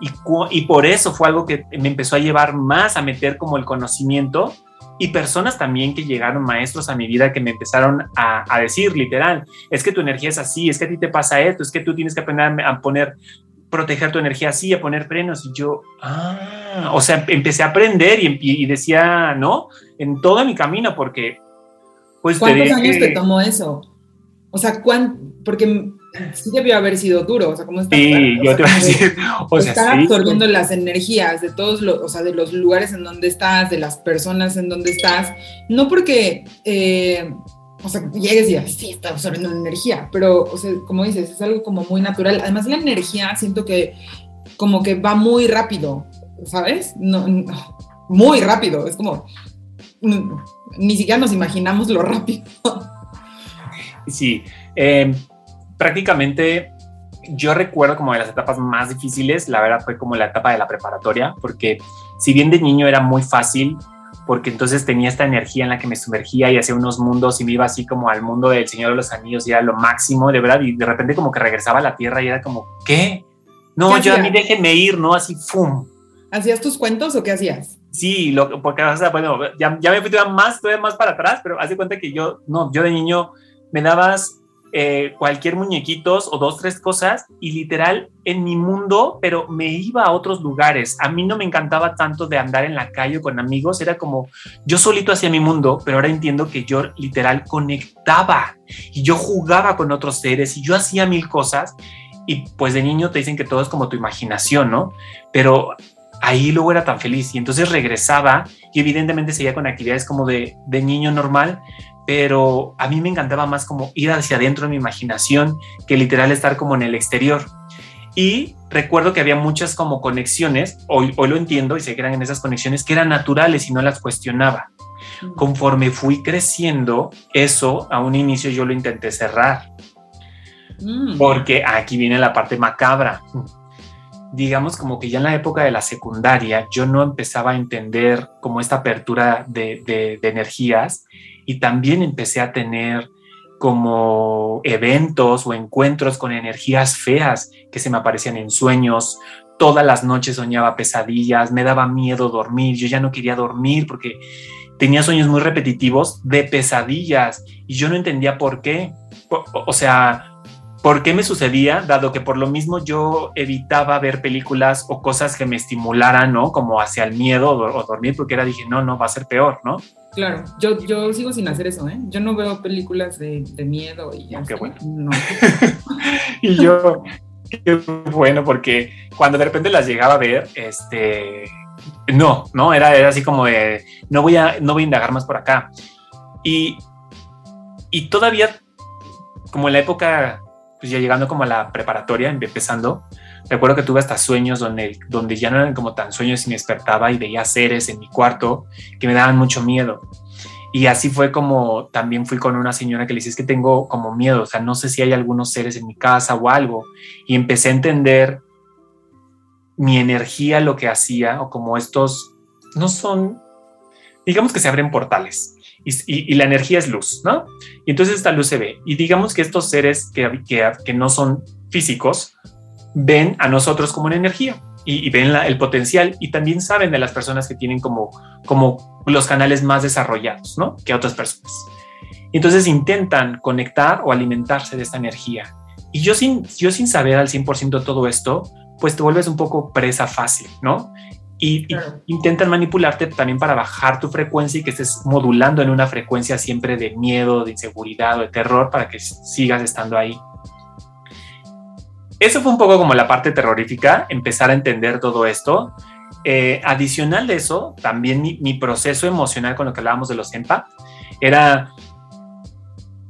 Y, y por eso fue algo que me empezó a llevar más a meter como el conocimiento y personas también que llegaron maestros a mi vida que me empezaron a, decir literal, es que tu energía es así, es que a ti te pasa esto, es que tú tienes que aprender a poner, proteger tu energía así, a poner frenos. Y yo, ah, o sea, empecé a aprender y, decía, no, en todo mi camino, porque... Pues, ¿Cuántos años te tomó eso? O sea, ¿cuán, porque sí debió haber sido duro, o sea, ¿cómo está? Sí, yo te voy a decir, o sea, estar absorbiendo las energías de todos los, o sea, de los lugares en donde estás, de las personas en donde estás, no porque, eh, o sea, llegues y digas, sí, está absorbiendo energía, pero, o sea, como dices, es algo como muy natural. Además, la energía siento que como que va muy rápido, ¿sabes? No, muy rápido, es como, ni siquiera nos imaginamos lo rápido. Sí, eh, prácticamente yo recuerdo como de las etapas más difíciles, la verdad fue como la etapa de la preparatoria, porque si bien de niño era muy fácil, porque entonces tenía esta energía en la que me sumergía y hacía unos mundos y me iba así como al mundo del Señor de los Anillos y era lo máximo, de verdad, y de repente como que regresaba a la Tierra y era como, ¿qué? No, yo a mí déjenme ir, ¿no? Así, ¡fum! ¿Hacías tus cuentos o qué hacías? Sí, lo, porque, o sea, bueno, ya, ya me fui todavía más, todavía más para atrás, pero hace cuenta que yo, no, yo de niño me dabas eh, cualquier muñequitos o dos, tres cosas y literal en mi mundo, pero me iba a otros lugares. A mí no me encantaba tanto de andar en la calle con amigos, era como yo solito hacía mi mundo, pero ahora entiendo que yo literal conectaba y yo jugaba con otros seres y yo hacía mil cosas y pues de niño te dicen que todo es como tu imaginación, ¿no? Pero ahí luego era tan feliz y entonces regresaba y evidentemente seguía con actividades como de, de niño normal, pero a mí me encantaba más como ir hacia adentro de mi imaginación que literal estar como en el exterior. Y recuerdo que había muchas como conexiones, hoy, hoy lo entiendo y sé que eran en esas conexiones que eran naturales y no las cuestionaba. Mm. Conforme fui creciendo, eso a un inicio yo lo intenté cerrar. Mm. Porque aquí viene la parte macabra. Digamos como que ya en la época de la secundaria yo no empezaba a entender como esta apertura de, de, de energías y también empecé a tener como eventos o encuentros con energías feas que se me aparecían en sueños. Todas las noches soñaba pesadillas, me daba miedo dormir, yo ya no quería dormir porque tenía sueños muy repetitivos de pesadillas y yo no entendía por qué. O, sea, ¿por qué me sucedía? Dado que por lo mismo yo evitaba ver películas o cosas que me estimularan, ¿no? Como hacia el miedo o, o dormir, porque era dije, no, no, va a ser peor, ¿no? Claro, yo, yo sigo sin hacer eso, ¿eh? Yo no veo películas de, miedo y ya. Qué bueno. *laughs* y yo, qué bueno, porque cuando de repente las llegaba a ver, este, no, no, era, era así como de, no voy a, no voy a indagar más por acá. Y, y todavía, como en la época, pues ya llegando como a la preparatoria, empezando, Recuerdo que tuve hasta sueños donde, donde ya no eran como tan sueños y me despertaba y veía seres en mi cuarto que me daban mucho miedo. Y así fue como también fui con una señora que le dice es que tengo como miedo, o sea, no sé si hay algunos seres en mi casa o algo. Y empecé a entender mi energía, lo que hacía, o como estos no son, digamos que se abren portales. Y, la energía es luz, ¿no? Y entonces esta luz se ve. Y digamos que estos seres que, que, que no son físicos ven a nosotros como una energía y, ven el potencial y también saben de las personas que tienen como, como los canales más desarrollados, ¿no? Que otras personas. entonces intentan conectar o alimentarse de esta energía. Y yo sin, yo sin saber al 100% todo esto, pues te vuelves un poco presa fácil, ¿no? Y, y, intentan manipularte también para bajar tu frecuencia y que estés modulando en una frecuencia siempre de miedo, de inseguridad o de terror para que sigas estando ahí eso fue un poco como la parte terrorífica, empezar a entender todo esto. Eh, adicional de eso, también mi, proceso emocional con lo que hablábamos de los empath era,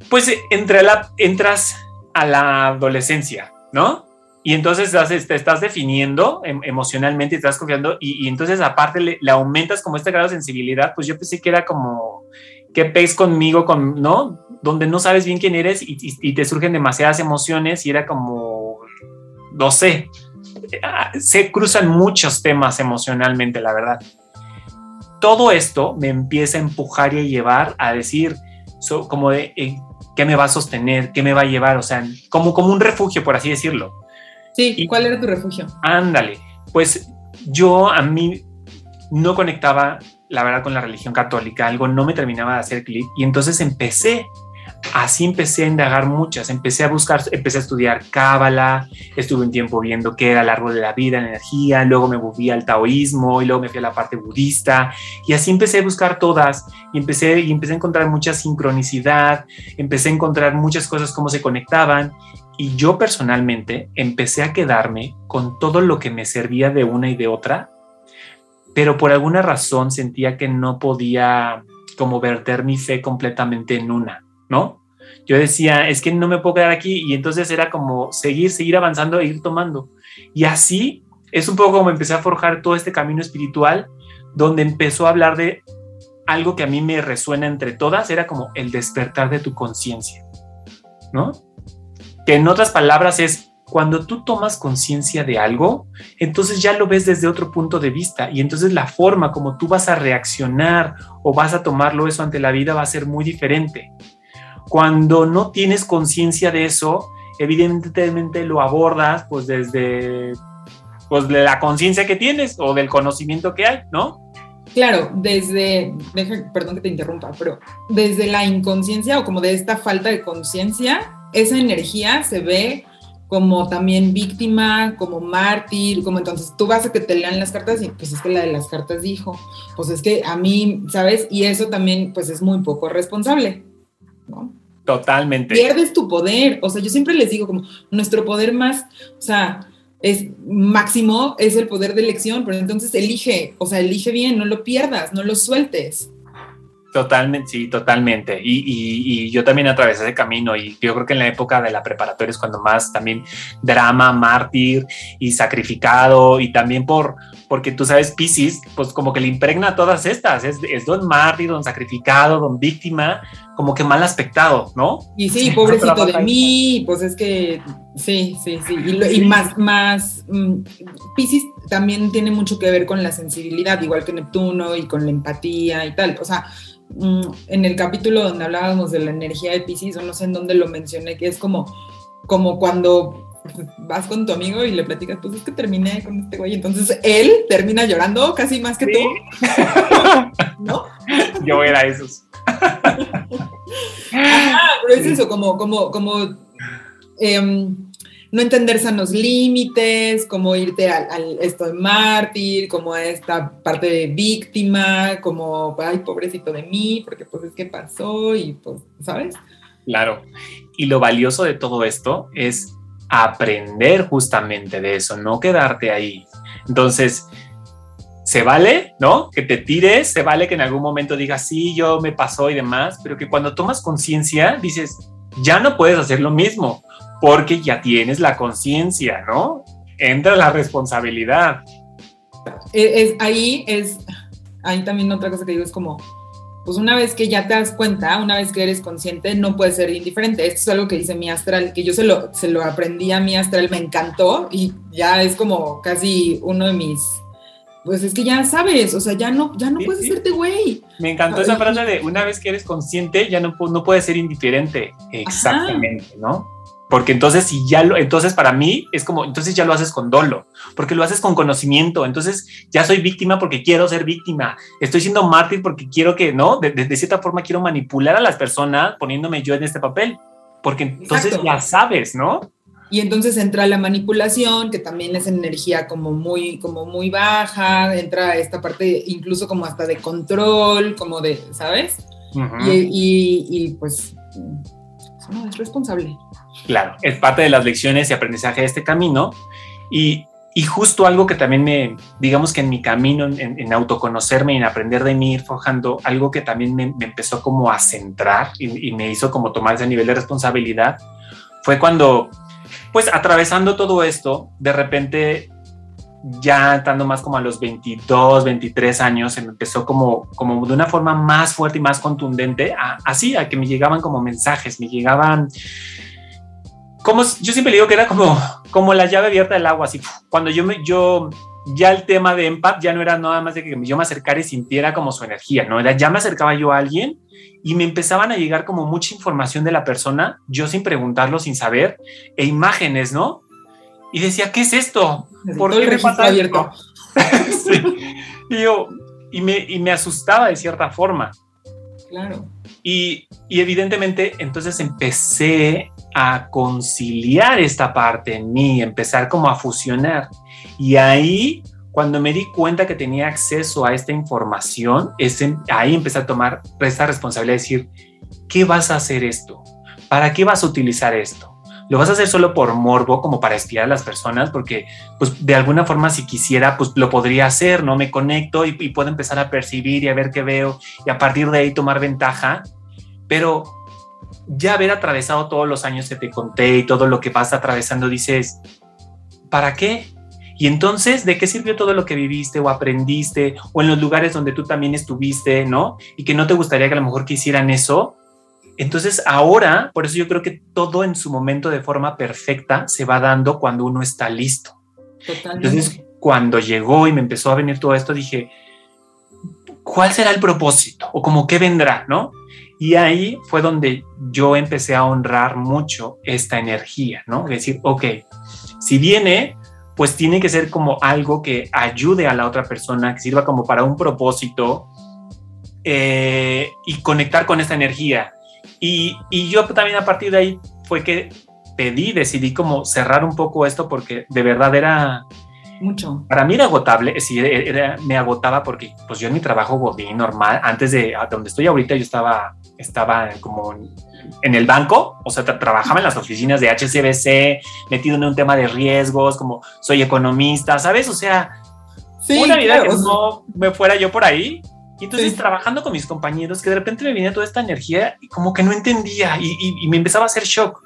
pues entre la, entras a la adolescencia, ¿no? Y entonces te estás definiendo em, emocionalmente y te estás confiando y, entonces aparte le, aumentas como este grado de sensibilidad, pues yo pensé que era como, ¿qué pez conmigo? Con, ¿No? Donde no sabes bien quién eres y te surgen demasiadas emociones y era como no sé, se cruzan muchos temas emocionalmente, la verdad. Todo esto me empieza a empujar y a llevar a decir, como de, eh, ¿qué me va a sostener? ¿Qué me va a llevar? O sea, como, como un refugio, por así decirlo. Sí, ¿y cuál era tu refugio? Ándale, pues yo a mí no conectaba, la verdad, con la religión católica, algo no me terminaba de hacer clic y entonces empecé así empecé a indagar muchas, empecé a buscar, empecé a estudiar cábala, estuve un tiempo viendo qué era el árbol de la vida, la energía, luego me volví al taoísmo y luego me fui a la parte budista. Y así empecé a buscar todas y empecé, y empecé a encontrar mucha sincronicidad, empecé a encontrar muchas cosas cómo se conectaban. Y yo personalmente empecé a quedarme con todo lo que me servía de una y de otra, pero por alguna razón sentía que no podía como verter mi fe completamente en una, ¿no? yo decía, es que no me puedo quedar aquí y entonces era como seguir, seguir avanzando e ir tomando. Y así es un poco como empecé a forjar todo este camino espiritual donde empezó a hablar de algo que a mí me resuena entre todas, era como el despertar de tu conciencia, ¿no? Que en otras palabras es cuando tú tomas conciencia de algo, entonces ya lo ves desde otro punto de vista y entonces la forma como tú vas a reaccionar o vas a tomarlo eso ante la vida va a ser muy diferente. Cuando no tienes conciencia de eso, evidentemente lo abordas pues desde pues de la conciencia que tienes o del conocimiento que hay, ¿no? Claro, desde, perdón que te interrumpa, pero desde la inconsciencia o como de esta falta de conciencia esa energía se ve como también víctima, como mártir, como entonces tú vas a que te lean las cartas y pues es que la de las cartas dijo, pues es que a mí, ¿sabes? Y eso también pues es muy poco responsable, ¿no? Totalmente. Pierdes tu poder, o sea, yo siempre les digo como nuestro poder más, o sea, es máximo es el poder de elección, pero entonces elige, o sea, elige bien, no lo pierdas, no lo sueltes. Totalmente, sí, totalmente. Y, y, yo también atravesé ese camino y yo creo que en la época de la preparatoria es cuando más también drama, mártir y sacrificado y también por, porque tú sabes, Pisces, pues como que le impregna todas estas, es, es don mártir, don sacrificado, don víctima, como que mal aspectado, ¿no? Y sí, pobrecito de mí, pues es que sí, sí, sí. Y, más, más, mm, Pisces también tiene mucho que ver con la sensibilidad, igual que Neptuno y con la empatía y tal. O sea, Mm, en el capítulo donde hablábamos de la energía de Pisces, o no sé en dónde lo mencioné, que es como, como cuando vas con tu amigo y le platicas, pues es que terminé con este güey, entonces él termina llorando casi más que tú, *laughs* ¿no? Yo era esos. Pero es eso, como, como, como em, no entender sanos límites, como irte al, esto de mártir, como a esta parte de víctima, como, ay, pobrecito de mí, porque pues es que pasó y pues, ¿sabes? Claro. Y lo valioso de todo esto es aprender justamente de eso, no quedarte ahí. Entonces, se vale, ¿no? Que te tires, se vale que en algún momento digas, sí, yo me pasó y demás, pero que cuando tomas conciencia dices, ya no puedes hacer lo mismo porque ya tienes la conciencia, ¿no? Entra la responsabilidad. Es, ahí es, ahí también otra cosa que digo es como, pues una vez que ya te das cuenta, una vez que eres consciente, no puedes ser indiferente. Esto es algo que dice mi astral, que yo se lo, se lo aprendí a mi astral, me encantó y ya es como casi uno de mis pues es que ya sabes, o sea, ya no, ya no puedes hacerte güey. Me encantó esa frase de una vez que eres consciente, ya no, no puedes ser indiferente. Exactamente, ¿no? porque entonces si ya lo, entonces para mí es como, entonces ya lo haces con dolo, porque lo haces con conocimiento, entonces ya soy víctima porque quiero ser víctima, estoy siendo mártir porque quiero que, ¿no? De, cierta forma quiero manipular a las personas poniéndome yo en este papel, porque entonces ya sabes, ¿no? Y entonces entra la manipulación, que también es energía como muy, como muy baja, entra esta parte incluso como hasta de control, como de, ¿sabes? y, y, pues, no, es responsable. Claro, es parte de las lecciones y aprendizaje de este camino. Y, y justo algo que también me, digamos que en mi camino, en, autoconocerme y en aprender de mí, ir forjando, algo que también me, empezó como a centrar y, y, me hizo como tomar ese nivel de responsabilidad, fue cuando, pues atravesando todo esto, de repente ya estando más como a los 22, 23 años, empezó como, como de una forma más fuerte y más contundente, así, a que me llegaban como mensajes, me llegaban como yo siempre digo que era como, como la llave abierta del agua, así cuando yo me, yo ya el tema de empath ya no era nada más de que yo me acercara y sintiera como su energía, no era ya me acercaba yo a alguien y me empezaban a llegar como mucha información de la persona, yo sin preguntarlo, sin saber, e imágenes, ¿no? Y decía, ¿qué es esto? ¿Por qué me abierto? *laughs* y yo, y me, y me asustaba de cierta forma. Claro. Y, y, evidentemente entonces empecé a conciliar esta parte en mí, empezar como a fusionar. Y ahí, cuando me di cuenta que tenía acceso a esta información, es ahí empecé a tomar esta responsabilidad de decir, ¿qué vas a hacer esto? ¿Para qué vas a utilizar esto? ¿Lo vas a hacer solo por morbo, como para espiar a las personas? Porque, pues, de alguna forma, si quisiera, pues lo podría hacer, ¿no? Me conecto y, y puedo empezar a percibir y a ver qué veo y a partir de ahí tomar ventaja. Pero ya haber atravesado todos los años que te conté y todo lo que vas atravesando, dices, ¿para qué? Y entonces, ¿de qué sirvió todo lo que viviste o aprendiste o en los lugares donde tú también estuviste, ¿no? Y que no te gustaría que a lo mejor quisieran eso. Entonces, ahora, por eso yo creo que todo en su momento de forma perfecta se va dando cuando uno está listo. Totalmente. Entonces, cuando llegó y me empezó a venir todo esto, dije, ¿cuál será el propósito? O como qué vendrá, ¿no? Y ahí fue donde yo empecé a honrar mucho esta energía, ¿no? Decir, ok, si viene, pues tiene que ser como algo que ayude a la otra persona, que sirva como para un propósito eh, y conectar con esta energía. Y, y, yo también a partir de ahí fue que pedí, decidí como cerrar un poco esto porque de verdad era... Mucho. Para mí era agotable, sí, me agotaba porque pues yo en mi trabajo godín normal, antes de donde estoy ahorita yo estaba, estaba como en el banco, o sea, trabajaba en las oficinas de HCBC, metido en un tema de riesgos, como soy economista, ¿sabes? O sea, una vida que no me fuera yo por ahí. Y entonces trabajando con mis compañeros, que de repente me venía toda esta energía y como que no entendía y, y me empezaba a hacer shock.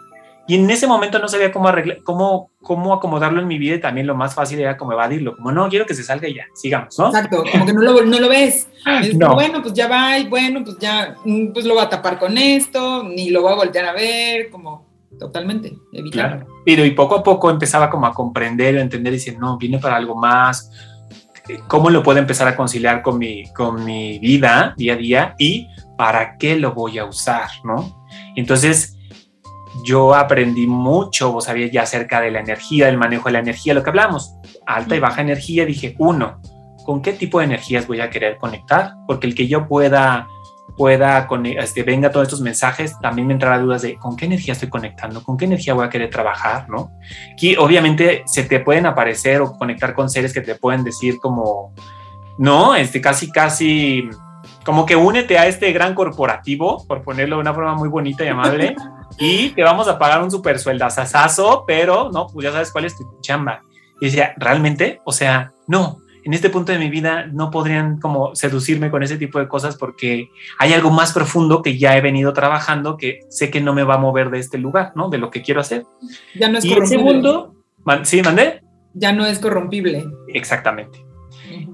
Y en ese momento no sabía cómo, arreglar, cómo, cómo acomodarlo en mi vida y también lo más fácil era como evadirlo, como no, quiero que se salga y ya, sigamos, ¿no? Exacto, como que no lo, no lo ves. *laughs* no. Bueno, pues ya va y bueno, pues ya, mm, pues lo va a tapar con esto, ni lo va a voltear a ver, como totalmente, evitar. Claro. Pero y poco a poco empezaba como a comprender, a entender y decir, no, viene para algo más, cómo lo puedo empezar a conciliar con mi, con mi vida día a día y para qué lo voy a usar, ¿no? Entonces, yo aprendí mucho, vos sabías ya acerca de la energía, del manejo de la energía, lo que hablamos, alta y baja energía, dije, uno, ¿con qué tipo de energías voy a querer conectar? Porque el que yo pueda, pueda, este, venga todos estos mensajes, también me entrará dudas de con qué energía estoy conectando, con qué energía voy a querer trabajar, ¿no? Aquí obviamente se te pueden aparecer o conectar con seres que te pueden decir como, no, este, casi, casi como que únete a este gran corporativo, por ponerlo de una forma muy bonita y amable, *laughs* y te vamos a pagar un super sueldazazazo, pero no, pues ya sabes cuál es tu chamba. Y decía, ¿realmente? O sea, no, en este punto de mi vida no podrían como seducirme con ese tipo de cosas porque hay algo más profundo que ya he venido trabajando que sé que no me va a mover de este lugar, ¿no? De lo que quiero hacer. Ya no es y el segundo, ¿sí, mandé? Ya no es corrompible. Exactamente.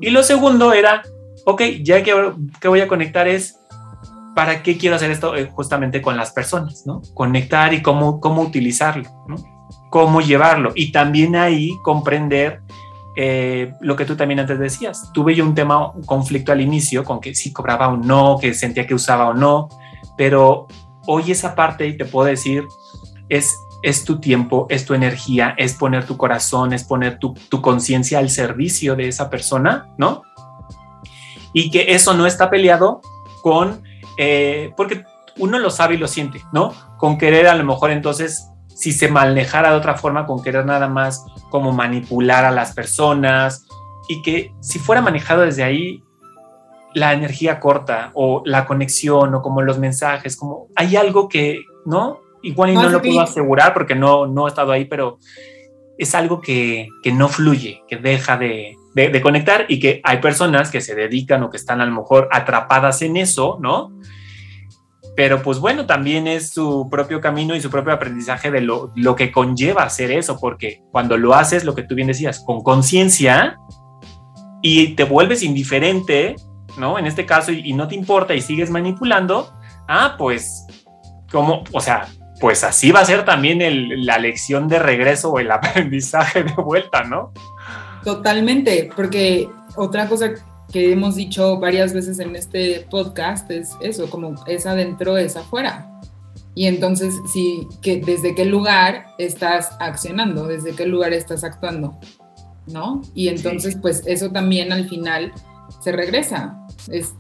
Y lo segundo era, ok, ya que, que voy a conectar es ¿para qué quiero hacer esto eh, justamente con las personas? ¿no? Conectar y cómo, cómo utilizarlo, ¿no? cómo llevarlo. Y también ahí comprender eh, lo que tú también antes decías. Tuve yo un tema, un conflicto al inicio con que si cobraba o no, que sentía que usaba o no, pero hoy esa parte, y te puedo decir, es, es tu tiempo, es tu energía, es poner tu corazón, es poner tu, tu conciencia al servicio de esa persona, ¿no? Y que eso no está peleado con eh, porque uno lo sabe y lo siente, ¿no? Con querer a lo mejor entonces, si se manejara de otra forma, con querer nada más como manipular a las personas y que si fuera manejado desde ahí, la energía corta o la conexión o como los mensajes, como hay algo que, ¿no? Igual y no, lo puedo asegurar porque no, no he estado ahí, pero es algo que, que no fluye, que deja de, de, conectar y que hay personas que se dedican o que están a lo mejor atrapadas en eso, ¿no? Pero pues bueno, también es su propio camino y su propio aprendizaje de lo, lo que conlleva hacer eso, porque cuando lo haces, lo que tú bien decías, con conciencia y te vuelves indiferente, ¿no? En este caso, y, no te importa y sigues manipulando, ah, pues, como, o sea, pues así va a ser también la lección de regreso o el *laughs* aprendizaje de vuelta, ¿no? Totalmente, porque otra cosa que hemos dicho varias veces en este podcast es eso, como es adentro, es afuera. Y entonces, sí, que desde qué lugar estás accionando, desde qué lugar estás actuando, ¿no? Y entonces, pues eso también al final se regresa. Es,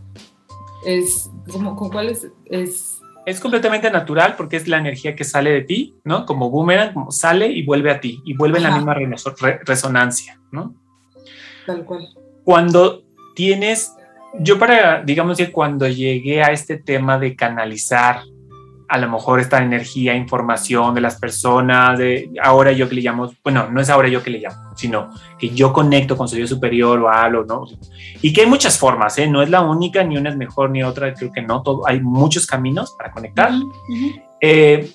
es como, ¿cuál es? Es es completamente natural porque es la energía que sale de ti, ¿no? Como boomerang, como sale y vuelve a ti y vuelve en la misma resonancia, ¿no? Tal cual. Cuando tienes, yo para, digamos que cuando llegué a este tema de canalizar a lo mejor esta energía, información de las personas, de ahora yo que le llamo, bueno, no es ahora yo que le llamo, sino que yo conecto con su yo superior o hablo, ¿no? Y que hay muchas formas, ¿eh? No es la única, ni una es mejor ni otra, creo que no, todo, hay muchos caminos para conectar. Eh,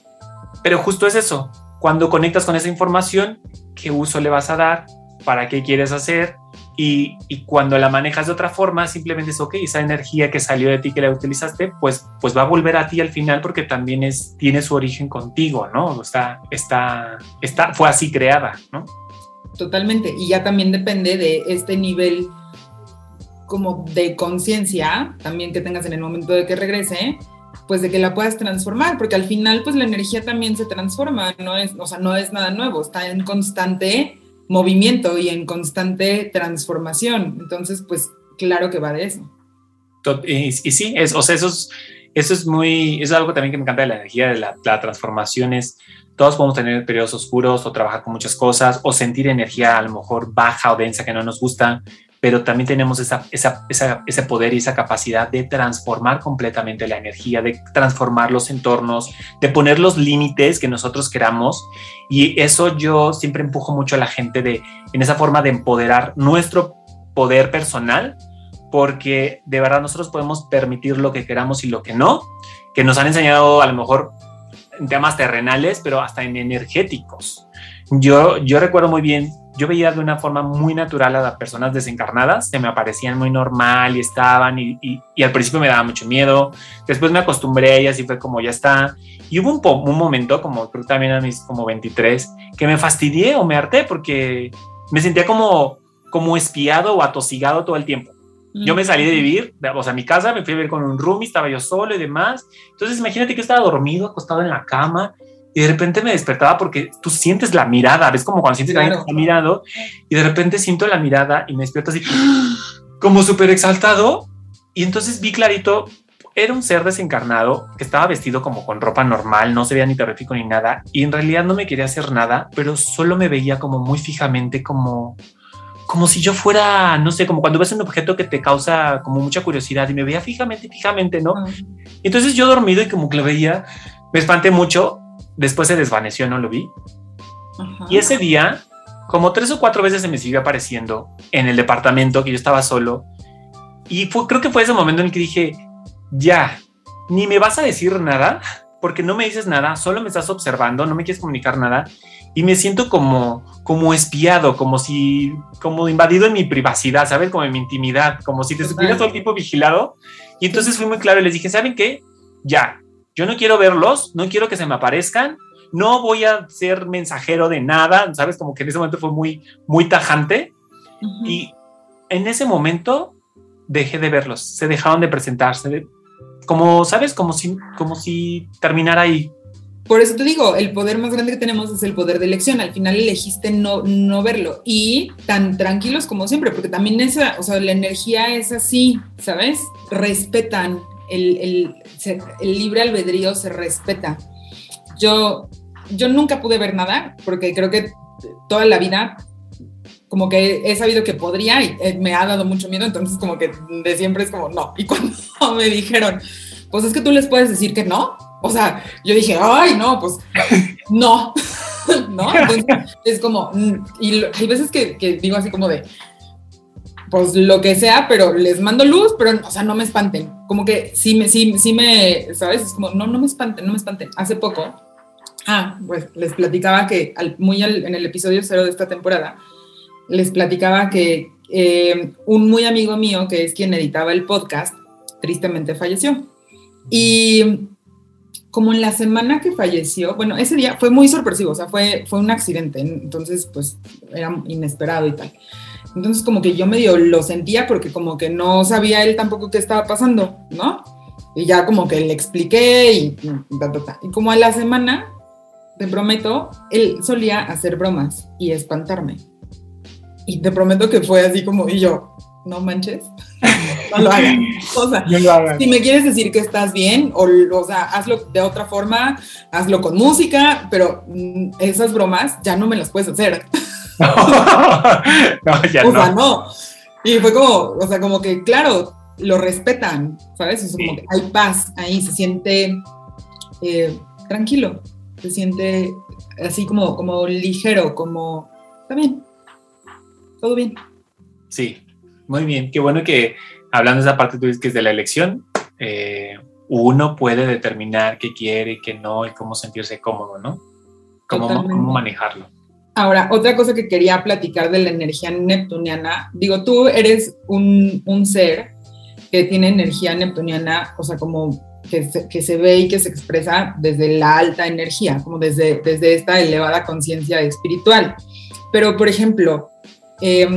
pero justo es eso, cuando conectas con esa información, ¿qué uso le vas a dar? ¿Para qué quieres hacer? Y, cuando la manejas de otra forma, simplemente es, ok, esa energía que salió de ti, que la utilizaste, pues, pues va a volver a ti al final porque también es, tiene su origen contigo, ¿no? Está, está, está, fue así creada, ¿no? Totalmente. Y ya también depende de este nivel como de conciencia, también que tengas en el momento de que regrese, pues de que la puedas transformar, porque al final pues la energía también se transforma, no es, o sea, no es nada nuevo, está en constante movimiento y en constante transformación. Entonces, pues claro que va de eso. Y, sí, es, o sea, esos, eso es muy, es algo también que me encanta de la energía, de la, la transformación es, todos podemos tener periodos oscuros o trabajar con muchas cosas o sentir energía a lo mejor baja o densa que no nos gusta, pero también tenemos esa, esa, ese poder y esa capacidad de transformar completamente la energía, de transformar los entornos, de poner los límites que nosotros queramos. Y eso yo siempre empujo mucho a la gente de, en esa forma de empoderar nuestro poder personal porque de verdad nosotros podemos permitir lo que queramos y lo que no, que nos han enseñado a lo mejor en temas terrenales, pero hasta en energéticos. Yo, yo recuerdo muy bien, yo veía de una forma muy natural a las personas desencarnadas, se me aparecían muy normal y estaban, y, y, al principio me daba mucho miedo, después me acostumbré a ellas y fue como ya está. Y hubo un, un momento, como creo también a mis como 23, que me fastidié o me harté porque me sentía como, como espiado o atosigado todo el tiempo. Yo me salí de vivir, o sea, mi casa, me fui a vivir con un roomie, estaba yo solo y demás. Entonces, imagínate que estaba dormido, acostado en la cama, y de repente me despertaba porque tú sientes la mirada, ves como cuando sientes que alguien está mirando, y de repente siento la mirada y me despierto así, como súper exaltado. Y entonces vi clarito, era un ser desencarnado que estaba vestido como con ropa normal, no se veía ni terrífico ni nada, y en realidad no me quería hacer nada, pero solo me veía como muy fijamente, como como si yo fuera, no sé, como cuando ves un objeto que te causa como mucha curiosidad y me veía fijamente, fijamente, ¿no? Entonces yo dormido y como que lo veía, me espanté mucho, después se desvaneció, no lo vi. Y ese día, como tres o cuatro veces se me siguió apareciendo en el departamento que yo estaba solo. Y fue, creo que fue ese momento en el que dije, ya, ni me vas a decir nada, porque no me dices nada, solo me estás observando, no me quieres comunicar nada y me siento como, como espiado, como si, como invadido en mi privacidad, ¿sabes? Como en mi intimidad, como si te supieras todo el tiempo vigilado. Y entonces fui muy claro y les dije, ¿saben qué? Ya, yo no quiero verlos, no quiero que se me aparezcan, no voy a ser mensajero de nada, ¿sabes? Como que en ese momento fue muy, muy tajante. Y en ese momento dejé de verlos, se dejaron de presentarse, como, ¿sabes? Como si, como si terminara ahí. Por eso te digo, el poder más grande que tenemos es el poder de elección. Al final elegiste no, no verlo y tan tranquilos como siempre, porque también esa, o sea, la energía es así, ¿sabes? Respetan, el, el, el libre albedrío se respeta. Yo, yo nunca pude ver nada porque creo que toda la vida como que he sabido que podría y eh, me ha dado mucho miedo, entonces como que de siempre es como no. Y *laughs* cuando me dijeron, pues es que tú les puedes decir que no, o sea, yo dije, ay, no, pues *laughs* no, *laughs* ¿no? Entonces es como, mm, y hay veces que, digo así como de, pues lo que sea, pero les mando luz, pero, o sea, no me espanten. Como que sí me, sí, me, ¿sabes? Es como, no, no me espanten, no me espanten. Hace poco, ah, pues les platicaba que muy en el episodio cero de esta temporada, les platicaba que eh, un muy amigo mío, que es quien editaba el podcast, tristemente falleció. Y como en la semana que falleció, bueno, ese día fue muy sorpresivo, o sea, fue, fue un accidente, entonces pues era inesperado y tal. Entonces como que yo medio lo sentía porque como que no sabía él tampoco qué estaba pasando, ¿no? Y ya como que le expliqué y, y como a la semana, te prometo, él solía hacer bromas y espantarme. Y te prometo que fue así como, y yo, no manches, *laughs* no lo hagan. O sea, si me quieres decir que estás bien, o, o, sea, hazlo de otra forma, hazlo con música, pero mm, esas bromas ya no me las puedes hacer. *laughs* *laughs* no, ya o sea, no. Y fue como, o sea, como que, claro, lo respetan, ¿sabes? O como que hay paz ahí, se siente eh, tranquilo, se siente así como, como ligero, como, está bien, todo bien. Sí, muy bien, qué bueno que hablando de esa parte tú dices que es de la elección, eh, uno puede determinar qué quiere y qué no y cómo sentirse cómodo, ¿no? Cómo, cómo, manejarlo. Ahora, otra cosa que quería platicar de la energía neptuniana, digo, tú eres un, un ser que tiene energía neptuniana, o sea, como que se, que se, ve y que se expresa desde la alta energía, como desde, desde esta elevada conciencia espiritual. Pero, por ejemplo, eh,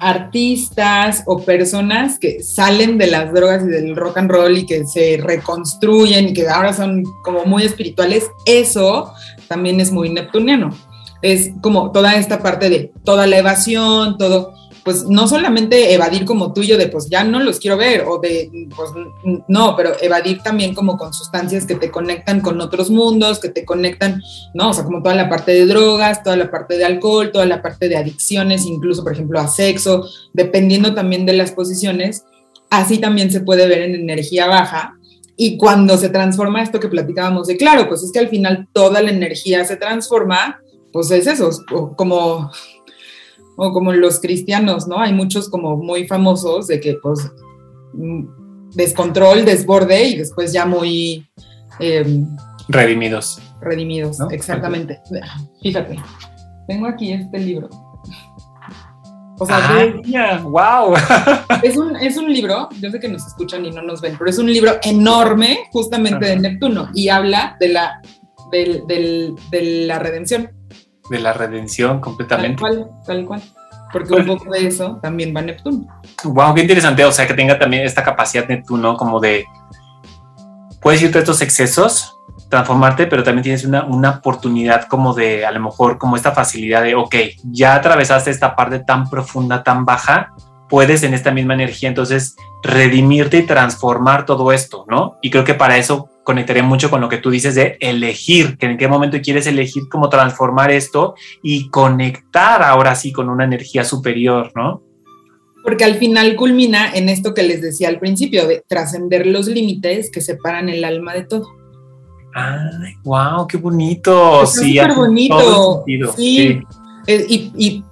artistas o personas que salen de las drogas y del rock and roll y que se reconstruyen y que ahora son como muy espirituales, eso también es muy neptuniano. Es como toda esta parte de toda la evasión, todo. pues no solamente evadir como tuyo de pues ya no los quiero ver o de pues no, pero evadir también como con sustancias que te conectan con otros mundos, que te conectan, ¿no? O sea, como toda la parte de drogas, toda la parte de alcohol, toda la parte de adicciones, incluso por ejemplo a sexo, dependiendo también de las posiciones, así también se puede ver en energía baja. Y cuando se transforma esto que platicábamos de, claro, pues es que al final toda la energía se transforma, pues es eso, como o como los cristianos, ¿no? Hay muchos como muy famosos de que pues mm, descontrol, desborde y después ya muy... Em, redimidos. Redimidos, exactamente. Fíjate, tengo aquí este libro. O sea, wow. *laughs* Es un, es un libro, yo sé que nos escuchan y no nos ven, pero es un libro enorme justamente de Neptuno y habla de la, de la redención de la redención completamente. Tal cual, tal cual. Porque un poco de eso también va Neptuno. Wow, qué interesante. O sea, que tenga también esta capacidad Neptuno como de. Puedes irte a estos excesos, transformarte, pero también tienes una, una oportunidad como de, a lo mejor, como esta facilidad de, ok, ya atravesaste esta parte tan profunda, tan baja, puedes en esta misma energía entonces redimirte y transformar todo esto, ¿no? Y creo que para eso conectaré mucho con lo que tú dices de elegir, que en qué momento quieres elegir cómo transformar esto y conectar ahora sí con una energía superior, ¿no? Porque al final culmina en esto que les decía al principio, de trascender los límites que separan el alma de todo. ¡Ay, wow! ¡Qué bonito! Sí, súper bonito. Sí. Eh, y, y,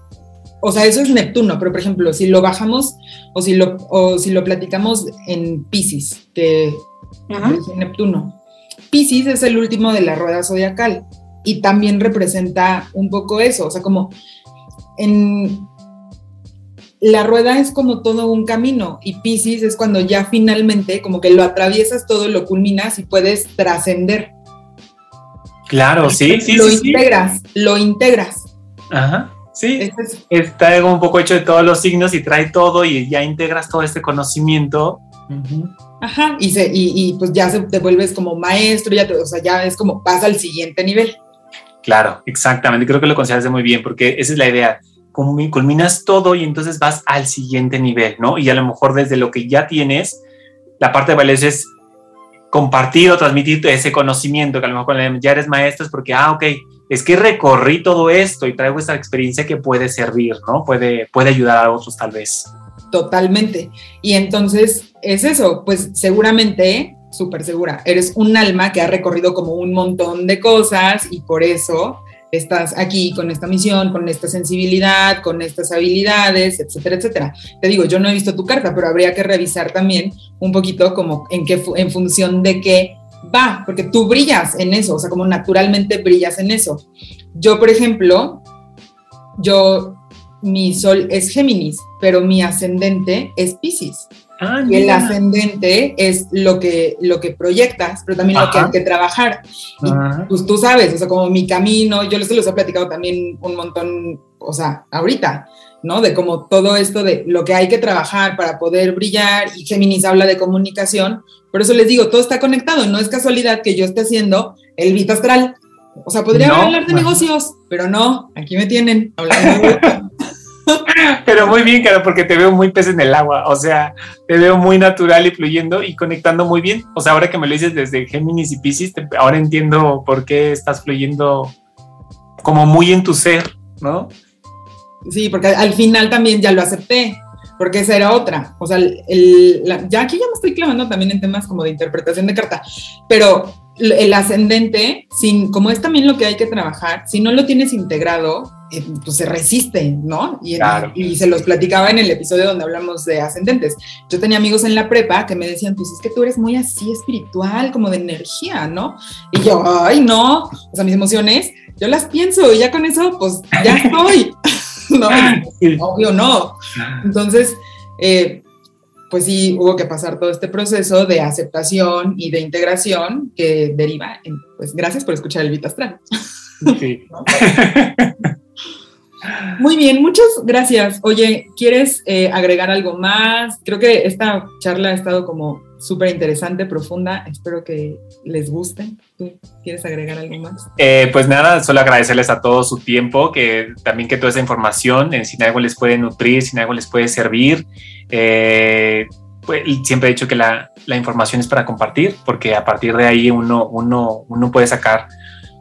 o sea, eso es Neptuno, pero por ejemplo, si lo bajamos o si lo, o si lo platicamos en Pisces, que Neptuno. Pisces es el último de la rueda zodiacal y también representa un poco eso, o sea, como en la rueda es como todo un camino y Pisces es cuando ya finalmente como que lo atraviesas todo, lo culminas y puedes trascender. Claro, sí, sí, lo integras, lo integras. Ajá. Sí, está un poco hecho de todos los signos y trae todo y ya integras todo este conocimiento. Ajá, y, se, y, pues ya se, te vuelves como maestro, ya o sea, ya es como pasa al siguiente nivel. Claro, exactamente, creo que lo consideraste muy bien, porque esa es la idea, culminas todo y entonces vas al siguiente nivel, ¿no? Y a lo mejor desde lo que ya tienes, la parte de valiosa es compartir o transmitir ese conocimiento, que a lo mejor ya eres maestro es porque, ah, ok, es que recorrí todo esto y traigo esta experiencia que puede servir, ¿no? Puede, puede ayudar a otros tal vez. Totalmente. Y entonces es eso, pues seguramente, súper segura, eres un alma que ha recorrido como un montón de cosas y por eso estás aquí con esta misión, con esta sensibilidad, con estas habilidades, etcétera, etcétera. Te digo, yo no he visto tu carta, pero habría que revisar también un poquito como en qué, en función de qué va, porque tú brillas en eso, o sea, como naturalmente brillas en eso. Yo, por ejemplo, yo mi sol es Géminis, pero mi ascendente es Pisces. Ah, y el ascendente es lo que, lo que proyectas, pero también lo que hay que trabajar. Y pues tú sabes, o sea, como mi camino, yo les, los he platicado también un montón, o sea, ahorita, ¿no? De como todo esto de lo que hay que trabajar para poder brillar, y Géminis habla de comunicación, por eso les digo, todo está conectado, no es casualidad que yo esté haciendo el Vita Astral. O sea, podría hablar de negocios, pero no, aquí me tienen hablando de *laughs* Pero muy bien, claro, porque te veo muy pez en el agua, o sea, te veo muy natural y fluyendo y conectando muy bien. O sea, ahora que me lo dices desde Géminis y Pisces, ahora entiendo por qué estás fluyendo como muy en tu ser, ¿no? Sí, porque al final también ya lo acepté, porque esa era otra. O sea, el, ya aquí ya me estoy clavando también en temas como de interpretación de carta, pero el ascendente, sin, como es también lo que hay que trabajar, si no lo tienes integrado, eh, pues se resiste, ¿no? Y, y, se los platicaba en el episodio donde hablamos de ascendentes. Yo tenía amigos en la prepa que me decían, pues es que tú eres muy así espiritual, como de energía, ¿no? Y yo, ay, no, o sea, mis emociones, yo las pienso y ya con eso, pues ya estoy, *laughs* *laughs* ¿no? Obvio no. Entonces, eh, pues sí, hubo que pasar todo este proceso de aceptación y de integración que deriva en, pues gracias por escuchar el Vita Astral. Sí. *laughs* Muy bien, muchas gracias. Oye, ¿quieres eh, agregar algo más? Creo que esta charla ha estado como súper interesante, profunda. Espero que les guste. ¿Tú quieres agregar algo más? Eh, pues nada, solo agradecerles a todos su tiempo, que también que toda esa información, eh, si algo les puede nutrir, si algo les puede servir. Eh, pues, siempre he dicho que la, información es para compartir, porque a partir de ahí uno, uno, uno puede sacar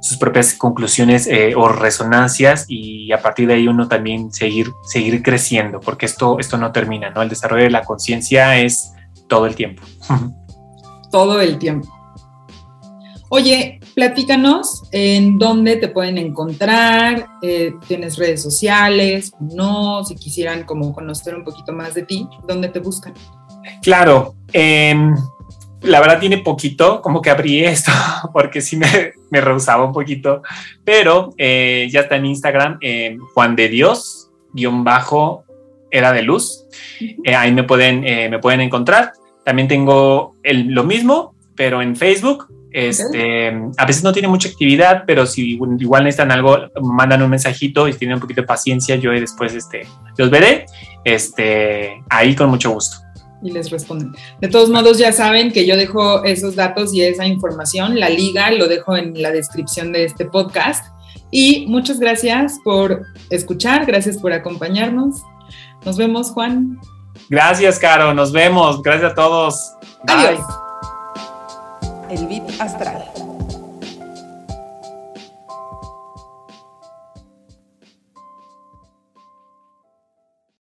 sus propias conclusiones eh, o resonancias y a partir de ahí uno también seguir, seguir creciendo, porque esto, esto no termina, ¿no? El desarrollo de la conciencia es todo el tiempo. todo el tiempo. Oye, platícanos en dónde te pueden encontrar, eh, tienes redes sociales, no, si quisieran como conocer un poquito más de ti, ¿dónde te buscan? Claro, eh, la verdad tiene poquito, como que abrí esto, *laughs* porque sí me, me rehusaba un poquito, pero eh, ya está en Instagram, Juan de Dios, guion bajo, era de luz. Eh, ahí me pueden, eh, me pueden encontrar. También tengo el, lo mismo, pero en Facebook. Este, A veces no tiene mucha actividad, pero si igual necesitan algo, mandan un mensajito y tienen un poquito de paciencia, yo después este, los veré. Este, ahí con mucho gusto y les responden. De todos modos, ya saben que yo dejo esos datos y esa información, la liga, lo dejo en la descripción de este podcast. Y muchas gracias por escuchar, gracias por acompañarnos. Nos vemos, Juan. Gracias, Caro, nos vemos. Gracias a todos. Adiós. El VIP Astral.